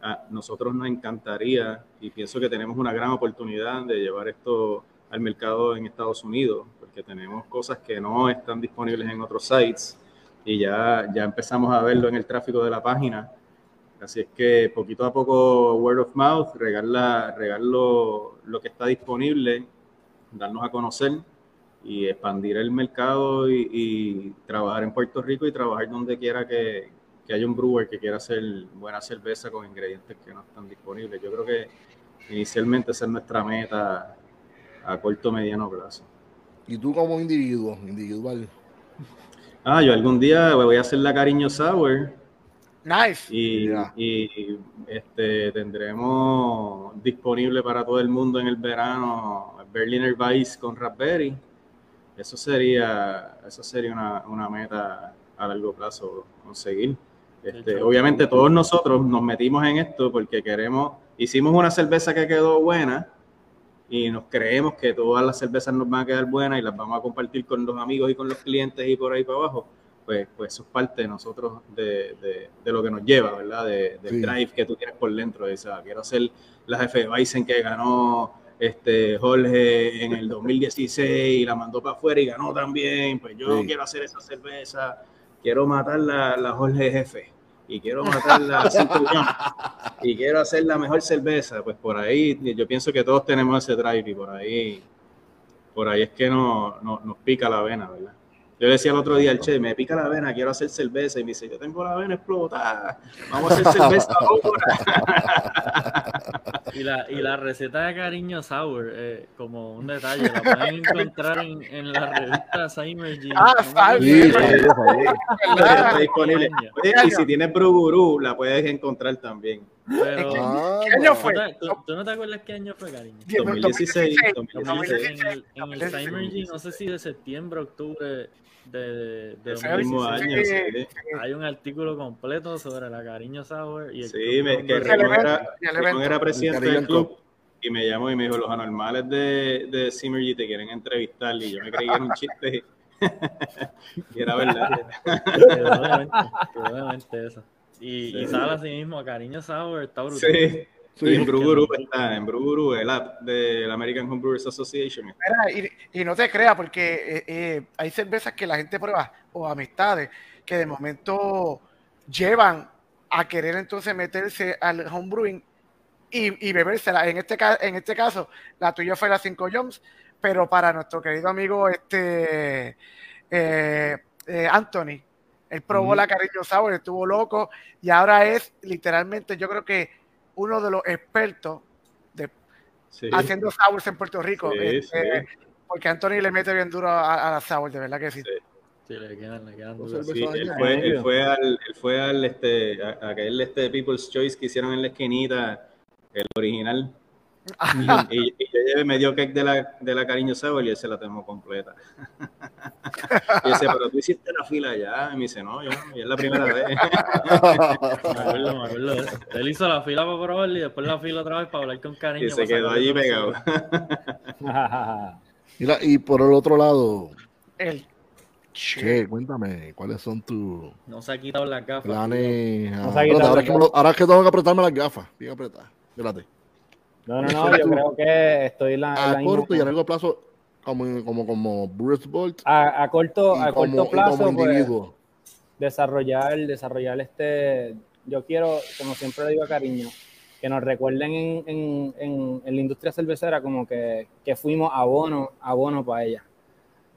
A nosotros nos encantaría y pienso que tenemos una gran oportunidad de llevar esto al mercado en Estados Unidos, porque tenemos cosas que no están disponibles en otros sites y ya, ya empezamos a verlo en el tráfico de la página. Así es que poquito a poco, word of mouth, regar, la- regar lo, lo que está disponible, darnos a conocer y expandir el mercado y, y trabajar en Puerto Rico y trabajar donde quiera que, que haya un brewer que quiera hacer buena cerveza con ingredientes que no están disponibles. Yo creo que inicialmente esa es nuestra meta a corto mediano plazo. Y tú como individuo, individual, Ah, yo algún día voy a hacer la cariño sour Nice. y, Ya. y, este, tendremos disponible para todo el mundo en el verano Berliner Weiss con Raspberry. Eso sería, eso sería una, una meta a largo plazo conseguir. Este, obviamente todos nosotros nos metimos en esto porque queremos, hicimos una cerveza que quedó buena y nos creemos que todas las cervezas nos van a quedar buenas y las vamos a compartir con los amigos y con los clientes y por ahí para abajo. pues, pues eso es parte de nosotros, de, de, de lo que nos lleva, ¿verdad? De, del Sí. drive que tú tienes por dentro. O sea, quiero hacer la jefe de Bison que ganó este Jorge en el 2016 y la mandó para afuera y ganó también. Pues yo Sí. quiero hacer esa cerveza, quiero matar la, la Jorge Jefe y quiero matar la Cinco Jones, y quiero hacer la mejor cerveza. Pues por ahí yo pienso que todos tenemos ese drive y por ahí, por ahí es que no, no- nos pica la vena, ¿verdad? Yo le decía el otro día al Che, me pica la vena, quiero hacer cerveza. Y me dice, yo tengo la vena explotada. Vamos a hacer cerveza *laughs* ahora. Y la, y la receta de cariño sour, eh, como un detalle, la pueden *laughs* encontrar en, en la revista Symergy. Ah, No Sí, está disponible. Oye, y si tienes Brugurú, la puedes encontrar también. Pero, Ah, ¿Qué año no. fue? ¿tú, te- tú- no te acuerdas qué año fue, cariño? 2016, 2016, 2016. en el, en el no sé si de septiembre, octubre de, de, de Ese Ese mismo 2016, año, Sí. hay un artículo completo sobre la cariño sour y el Sí, me, que Ramón era, era presidente El del club y me llamó y me dijo, los anormales de, de te quieren entrevistar y yo me creí que era un chiste *laughs* y era verdad. quedó demente eso. Y, y Sí. sale así mismo, cariño sour, está brutal. Sí. Sí. Y en Bruguru está, en Bruguru, el app de la American Homebrewers Association. Mira, y, y no te creas, porque eh, eh, hay cervezas que la gente prueba, o amistades, que de momento llevan a querer entonces meterse al homebrewing y, y bebérsela. En este, en este caso, la tuya fue la 5 Jones, pero para nuestro querido amigo este eh, eh, Anthony, él probó Ujú. la Cariño Sour, estuvo loco y ahora es literalmente, yo creo que uno de los expertos de Sí. haciendo sours en Puerto Rico. Sí, este, sí. Porque Anthony le mete bien duro a, a la sour, de verdad que sí. Sí. Sí, le quedan, le quedan duras. él fue, él fue al, él fue al este, a, a aquel este People's Choice que hicieron en la esquinita, el original. *laughs* Y, y yo llevé medio cake de la, de la Cariño y él se la tomó completa. *laughs* Y decía, pero tú hiciste la fila ya. Y me dice, no, yo, yo es la primera vez. *laughs* Me acuerdo, me acuerdo. Él hizo la fila para probarlo y después la fila otra vez para hablar con cariño. Y se quedó allí pegado. Mira, y por el otro lado, El che, cuéntame, ¿cuáles son tus No se ha quitado las gafas. planes? No Ah, se ha espérate, quitado ahora, las es que me lo- ahora es que tengo que apretarme las gafas, bien apretadas. Espérate. No, no, *laughs* no, yo creo que estoy en la, en la A misma- corto y a largo plazo, como, como, como Bruce Bolt, a, a corto, a como, corto plazo, pues, desarrollar, desarrollar este, yo quiero, como siempre le digo a cariño, que nos recuerden en, en, en, en la industria cervecera como que, que fuimos abono, abono para ella.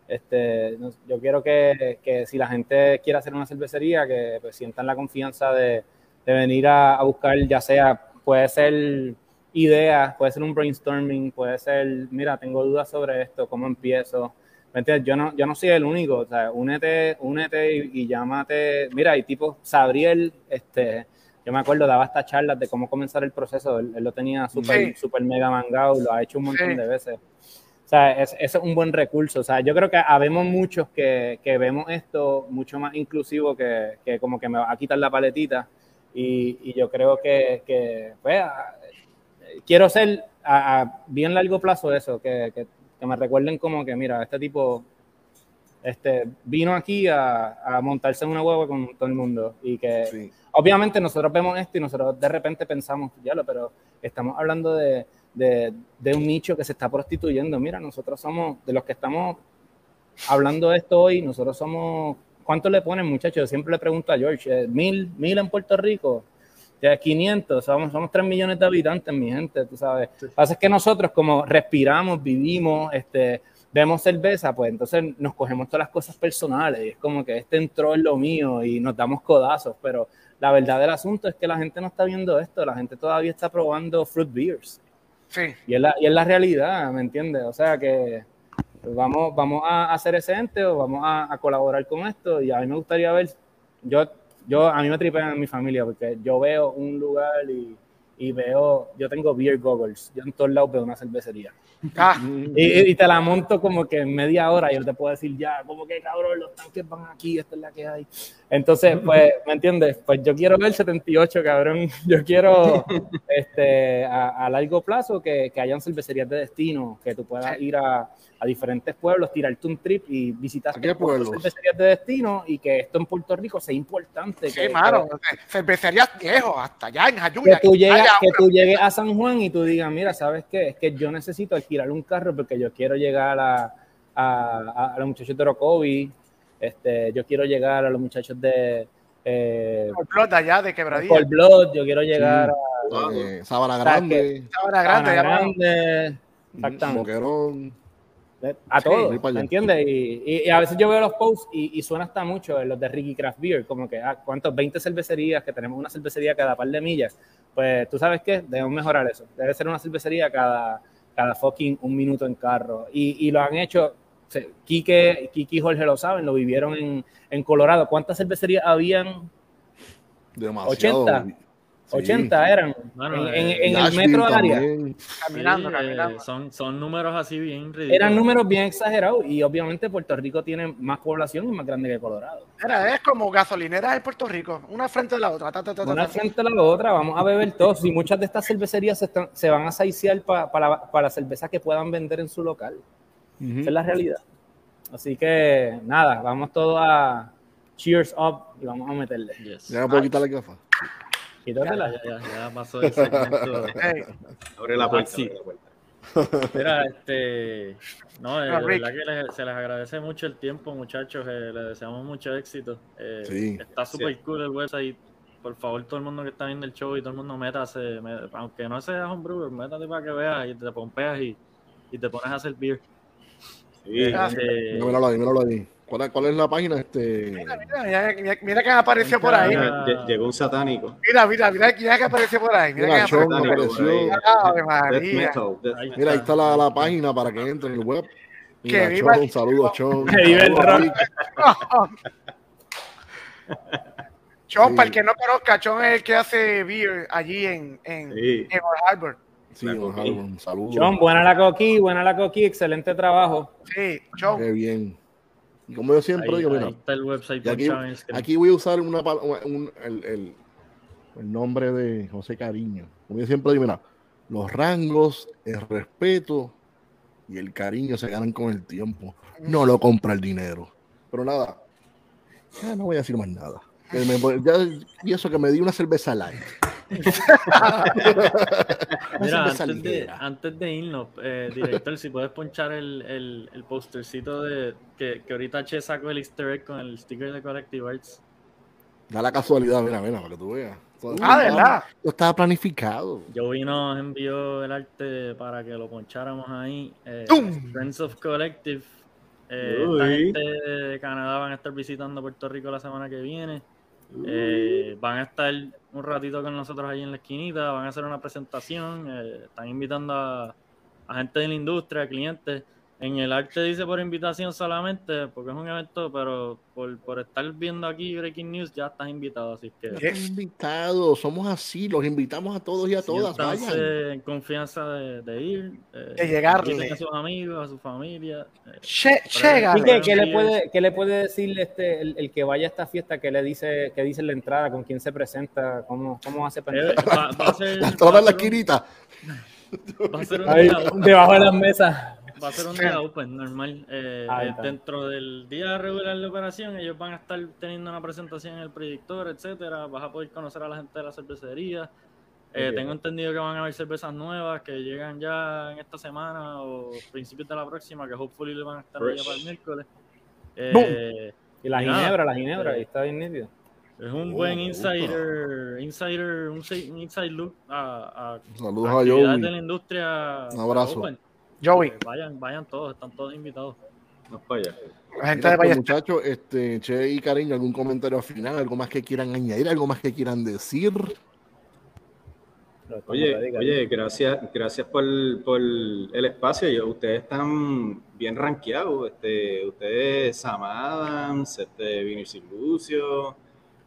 Este, yo quiero que, que si la gente quiere hacer una cervecería, que pues, sientan la confianza de, de venir a, a buscar, ya sea, puede ser ideas, puede ser un brainstorming, puede ser, mira, tengo dudas sobre esto, cómo empiezo. ¿Me entiendes? Yo no, yo no soy el único, o sea, únete, únete y, y llámate. Mira, y tipo, Sabriel, este, yo me acuerdo, daba estas charlas de cómo comenzar el proceso, él, él lo tenía súper, Sí. súper mega mangado, lo ha hecho un montón Sí. de veces. O sea, es, ese es un buen recurso. O sea, yo creo que habemos muchos que, que vemos esto mucho más inclusivo que, que como que me va a quitar la paletita. Y, y yo creo que, que pues, quiero ser a, a bien largo plazo eso, que, que, que me recuerden como que, mira, este tipo este, vino aquí a, a montarse en una hueva con todo el mundo. Y que Sí. obviamente nosotros vemos esto y nosotros de repente pensamos, ya lo, pero estamos hablando de, de, de un nicho que se está prostituyendo. Mira, nosotros somos, de los que estamos hablando de esto hoy, nosotros somos, ¿cuánto le ponen muchachos? Siempre le pregunto a George, ¿eh, ¿mil, mil en Puerto Rico? Ya 500, somos, somos 3 millones de habitantes, mi gente, tú sabes. Lo que pasa es que nosotros como respiramos, vivimos, este, vemos cerveza, pues entonces nos cogemos todas las cosas personales y es como que este entró en lo mío y nos damos codazos, pero la verdad del asunto es que la gente no está viendo esto, la gente todavía está probando fruit beers Sí. y es la, y es la realidad, ¿me entiendes? O sea que pues, vamos, vamos a hacer ese ente o vamos a, a colaborar con esto y a mí me gustaría ver, yo, yo a mí me tripea en mi familia porque yo veo un lugar y, y veo, yo tengo beer goggles, yo en todos lados veo una cervecería. Ah, *laughs* Y, y te la monto como que en media hora y yo te puedo decir ya, como que cabrón, los tanques van aquí, esta es la que hay. Entonces, *laughs* pues, ¿me entiendes? Pues yo quiero ver 78, cabrón. *laughs* Yo quiero, *laughs* este, a, a largo plazo que, que hayan cervecerías de destino, que tú puedas ir a, a diferentes pueblos, tirarte un trip y visitar cervecerías de destino y que esto en Puerto Rico sea importante. sí, que, mano. que- Cervecerías viejos, hasta allá en que Jayuya. tú, llegas, Allá, que tú llegues a San Juan y tú digas, mira, ¿sabes qué? Es que yo necesito alquilar un carro porque yo quiero llegar a, a, a- los muchachos de Orocovi, este, yo quiero llegar a los muchachos de eh, Por de allá de quebradilla. Cold Blood, yo quiero llegar Eh, Sábana O sea, Grande, Sabana a grande, Sabana allá abajo. Grande, exactamente. Boquerón. a Sí, todos. ¿me entiendes? Y, y- y a veces yo veo los posts y, y suena hasta mucho en los de Ricky Craft Beer, como que, ah, ¿cuántos? 20 cervecerías, que tenemos una cervecería cada par de millas. Pues, ¿tú sabes qué? Debemos mejorar eso. Debe ser una cervecería cada, cada fucking un minuto en carro. Y, y lo han hecho, se- Quique, Quique y Jorge lo saben, lo vivieron en, en Colorado. ¿Cuántas cervecerías habían? Demasiado. 80. Sí. 80 eran Bueno, en, en- eh, en el metro área. Caminando, Sí, eh, caminando. son, son números así bien ridículos. Eran números bien exagerados y obviamente Puerto Rico tiene más población y más grande que Colorado. Mira, es como gasolineras en Puerto Rico, una frente de la otra. ta, ta, ta, ta, Una frente a la otra, vamos a beber todos. Y muchas de estas cervecerías se, están- se van a saiciar pa- para, para cerveza que puedan vender en su local. Ujú. Esa es la realidad. Así que nada, vamos todos a cheers up y vamos a meterle. Yes. Ya me puedo quitar la gafa. Ya, Quítatela. ya, ya, ya pasó el segmento. *laughs* Abre la puerta, sí. abre la puerta. Mira, este, no, eh, de verdad que les- se les agradece mucho el tiempo, muchachos. eh, les deseamos mucho éxito. Eh, Sí. Está súper Sí. cool el website. Por favor, todo el mundo que está viendo el show y todo el mundo métase, me- aunque no seas un brewer, métate para que veas y te pompeas y, y te pones a hacer beer. Sí. Ah, Mira, míralo ahí, míralo ahí. ¿Cuál es, cuál es la página? Este... Mira, mira, mira, mira, mira que apareció por ahí. Ah. Lle- Llegó un satánico. Mira, mira, mira, mira que apareció por ahí. Mira, Mira, que apareció. Ave Death metal. death Ahí metal. Mira, ahí está la, la página para que entre en el web. Mira, Que viva Chon, el- saludos, Chon. Que viva el rock. Chon, Sí. para el que no conozca, Chon es el que hace beer allí en, en, Sí. en Old Harbor. Sí, La don saludos. John, buena la coquí, buena la coquí, excelente trabajo. Sí, Chon. Qué bien. Y como yo siempre ahí- digo, ahí mira, está el website y aquí, aquí voy a usar una, pal- un- el, el- el nombre de José Cariño. Como yo siempre digo, mira, los rangos, el respeto y el cariño se ganan con el tiempo. No lo compra el dinero. Pero nada, ya no voy a decir más nada. Me- ya- y eso que me di una cerveza light. *laughs* Mira, antes de, antes de irnos, eh, director, si puedes ponchar el, el, el postercito de que, que ahorita Che sacó el easter egg con el sticker de Collective Arts. Da la casualidad, mira, mira, para que tú veas. Ah, de verdad. Esto estaba planificado. Joey nos envió el arte para que lo poncháramos ahí. Eh. Friends of Collective. Eh, esta gente de Canadá van a estar visitando Puerto Rico la semana que viene. Eh, van a estar un ratito con nosotros ahí en la esquinita, van a hacer una presentación, eh, están invitando a, a gente de la industria, clientes. En el arte dice por invitación solamente, porque es un evento, pero por, por estar viendo aquí Breaking News ya estás invitado, así que invitados, somos así, los invitamos a todos y a todas. siéntanse Vayan. en confianza de, de ir, eh, De llegarle. a sus amigos, a su familia. eh, Che, che, ahí. ¿Y gale. qué, qué le sí, puede, qué le puede decir este, el, el que vaya a esta fiesta? ¿Qué le dice, qué dice en la entrada? ¿Con quién se presenta? ¿Cómo, cómo hace para eh, va, va a ser, *laughs* La va a la ser un- esquinita. va a ser un Ahí, día debajo de las mesas. Va a ser un día open, normal. Eh, dentro del día regular de operación, ellos van a estar teniendo una presentación en el proyector, etcétera. Vas a poder conocer a la gente de la cervecería. Eh, tengo entendido que van a haber cervezas nuevas que llegan ya en esta semana o principios de la próxima, que hopefully le van a estar allá Fresh. para el miércoles. Eh, Y la Y nada, ginebra, la ginebra, eh, ahí está bien nítido. es un Oh, buen insider, insider, un, un inside look a, a Saludos a Joey. de la industria. Un abrazo. open. Joey, Eh, vayan, vayan todos, están todos invitados. Vamos para allá. la gente Mira, de pues, muchachos, este, Che y Cariño, ¿algún comentario final? ¿Algo más que quieran añadir? ¿Algo más que quieran decir? Oye, oye, gracias, gracias por, por el espacio. Yo- ustedes están bien rankeados. Este, ustedes, Sam Adams, este, Vinicius Lucio,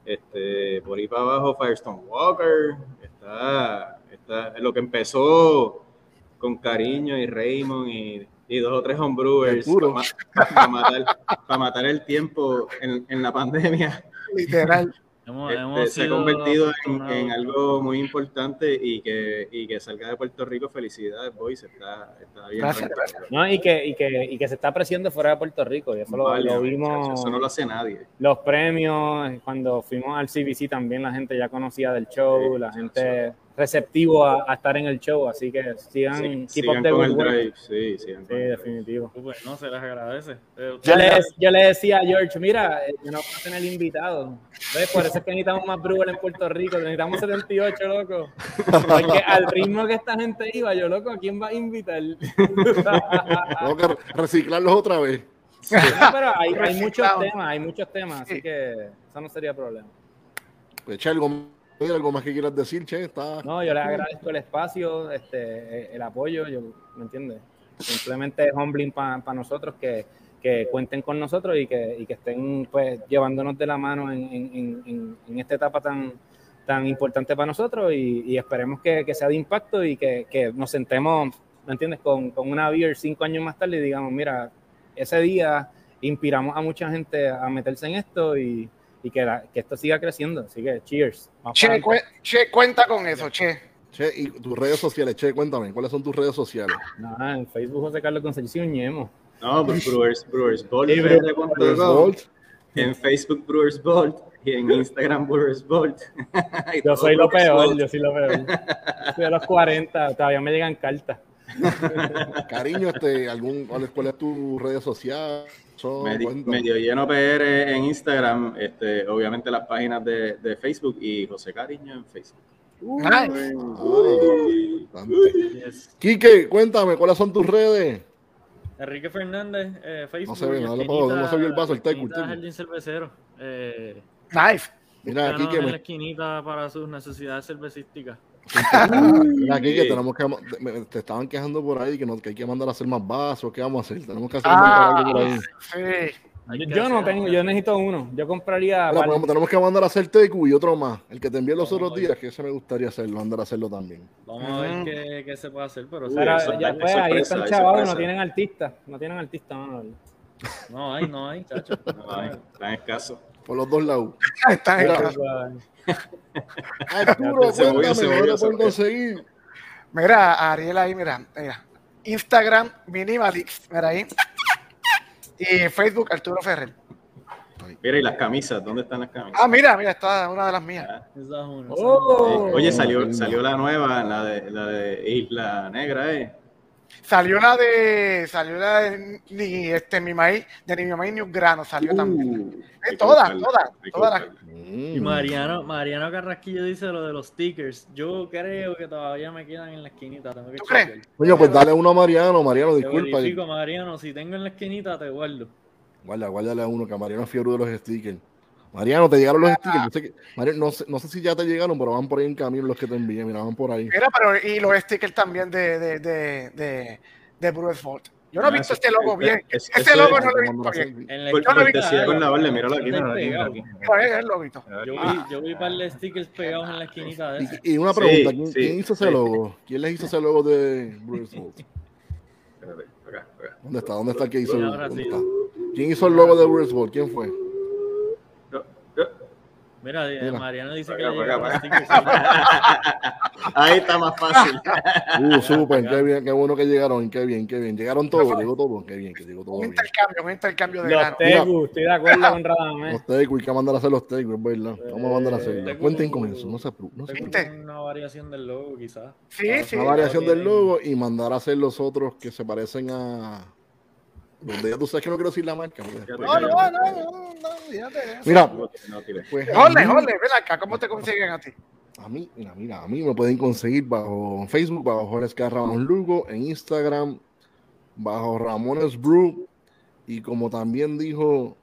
este, por ahí para abajo, Firestone Walker. Está, Esta- lo que empezó con cariño y Raymond y, y dos o tres homebrewers puro. para matar, pa' matar el tiempo en, en la pandemia. Literal. *laughs* Hemos, Este, se ha convertido en, en algo muy importante y que, y que salga de Puerto Rico. Felicidades, boys. Está, está bien. Gracias. No, y que, y, que, y que se está apreciando fuera de Puerto Rico. Y eso lo, Vale, lo muchachos, vimos. Eso no lo hace nadie. Los premios, cuando fuimos al CBC también la gente ya conocía del show, Sí, la gente receptivo a, a estar en el show. Así que sigan, Sí, sigan con el drive. Sí, sigan Sí, con el drive. definitivo. Pues no, se les agradece. Eh, Yo le, yo le decía a George, mira, eh, yo no voy a tener invitados. ¿Ves? Por eso es que necesitamos más brewer en Puerto Rico. Necesitamos 78, loco. Porque al ritmo que esta gente iba, yo, loco, ¿a quién va a invitar? *laughs* Tengo que re- reciclarlos otra vez. No, pero hay, hay muchos temas, hay muchos temas, así Sí. que eso no sería problema. Pues, algo, mira, algo más que quieras decir, che. Está... No, yo les agradezco el espacio, este, eh, el apoyo, yo, ¿me entiendes? Simplemente es humbling para nosotros que, que cuenten con nosotros y que, y que estén pues llevándonos de la mano en- en- en- en esta etapa tan, tan importante para nosotros y, y esperemos que, que sea de impacto y que, que nos sentemos, ¿me entiendes? Con, con una beer cinco años más tarde y digamos, mira, ese día inspiramos a mucha gente a meterse en esto y, y que, la- que esto siga creciendo. Así que, cheers. Che, che, cuenta con eso, che. Che, y tus redes sociales, che, cuéntame, ¿cuáles son tus redes sociales? Nada, en Facebook José Carlos Concepción y Ñemo. No, pues *laughs* Brewers, Brewers Bolt. Sí. En Facebook Brewers Bolt y en Instagram Brewers Bolt. *laughs* Yo soy lo Brewers peor, Bolt. yo soy lo peor. Soy de los 40, todavía me llegan cartas. Cariño, este, algún, ¿cuál, es, cuál es tu redes sociales? Son, Medi- cuéntame. medio lleno PR en Instagram, este, obviamente las páginas de, de Facebook y José Cariño en Facebook. Nice. Yes. Quique, cuéntame, ¿cuáles son tus redes? Enrique Fernández, eh, Facebook. No se ve, no esquinita- puedo- no se vio el vaso, el teco. Jardín Cervecero. Eh. Mira, Quique, en la esquinita para sus necesidades cervecísticas. Mira, Quique, Sí. tenemos que, me- te estaban quejando por ahí que, no, que hay que mandar a hacer más vasos, ¿qué vamos a hacer? Tenemos que hacer Ah, algo por ahí. sí. Yo, que yo no tengo, yo necesito uno. Yo compraría. Mira, pues, tenemos que mandar a hacer tecu y otro más. El que te envié los Vamos otros días, que ese me gustaría hacerlo, mandar a hacerlo también. Vamos a ver qué, qué se puede hacer, pero Uy, sí, pero eso ya pues, ahí están sorpresa. no tienen artistas. No tienen artistas, mano. No hay, no hay, chacho. No, hay, tan escaso. Por los dos lados. *laughs* Está en Mira. casa. Arturo, Se movió, cuéntame, se ¿dónde movió, se? Mira, Ariel ahí, mira, mira. Instagram, Minimalix, mira ahí. Y Facebook, Arturo Ferrer. Mira, y las camisas, ¿dónde están las camisas? Ah, mira, mira, está una de las mías. Ah, Esa es una, esa es Oh. eh, Oye, salió, salió la nueva, la de, la de Isla Negra, ¿eh? Salió la de, salió la de ni este mi maíz, de ni mi maíz ni un grano, salió también. Uh, Eh, todas, todas, todas las-. Mm. Y Mariano, Mariano Carrasquillo dice lo de los stickers. Yo creo que todavía me quedan en la esquinita. Tengo que ¿Tú crees? Coño, pues dale uno a Mariano, Mariano, Te disculpa. verifico, Mariano. Si tengo en la esquinita, te guardo. Guarda, guárdale a uno, que a Mariano es fiebre de los stickers. Mariano, te llegaron los stickers. Yo sé que, Mariano, no, sé, no sé si ya te llegaron, pero van por ahí en camino los que te envié. Mira, van por ahí. Mira, pero y los stickers también de, de, de, de, de. Yo no he Ah, visto este logo bien. es- Ese eso logo no lo he visto la bien. la Yo no he visto- con la barle, míralo aquí, Está míralo aquí, míralo pegado. aquí. Mira, es el loguito. Yo vi, yo vi un par de stickers pegados en la esquinita de. Y, una pregunta, ¿quién, hizo ese logo? ¿Quién les hizo ese logo de Brewers *laughs* Vault? Espérate, acá, acá. ¿Dónde está? ¿Dónde está el que hizo el Ahora ¿Dónde sí. está? ¿Quién hizo el logo de Brewers Vault? ¿Quién fue? Mira, eh, Mira. Mariano dice que Acá, acá, los stickers. Ahí está más fácil. Uh, súper, qué bien, qué bueno que llegaron, qué bien, qué bien. Llegaron todos, llegó todo, qué bien, que llegó todo Un bien. intercambio, un intercambio de Los grano. Tegu, estoy de acuerdo con Radamés. Los tecos, hay que mandar a hacer los tecos, es verdad. Vamos a mandar a hacerlo. Tengo- Cuenten con eso, no se no se una variación del logo, quizás. Sí, sí. una variación del logo y mandar a hacer los otros que se parecen a donde ya tú sabes que no quiero decir la marca No, no, no, no, no, fíjate de eso. mira pues mí, Jorge, ven acá, ¿cómo te consiguen a ti? a mí mira mira a mí me pueden conseguir bajo Facebook bajo Jorge Ramón Lugo en Instagram bajo Ramones Brew y como también dijo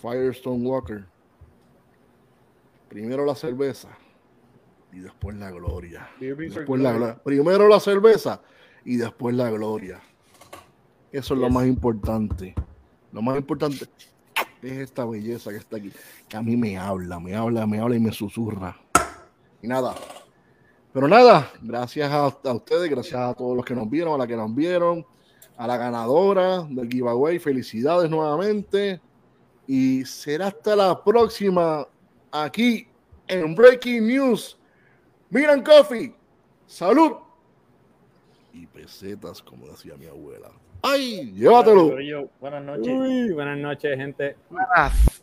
Firestone Walker primero la cerveza y después la gloria Después la gloria. Primero la cerveza y después la gloria. Eso es lo más importante. Lo más importante es esta belleza que está aquí. Que a mí me habla, me habla, me habla y me susurra. Y nada. Pero nada, gracias a, a ustedes, gracias a todos los que nos vieron, a la que nos vieron, a la ganadora del giveaway. Felicidades nuevamente. Y será hasta la próxima aquí en Breaking News. Miran Coffee. Salud. Y pesetas, como decía mi abuela. ¡Ay! Llévatelo. Buenas noches. Uy, buenas noches, gente. Buenas.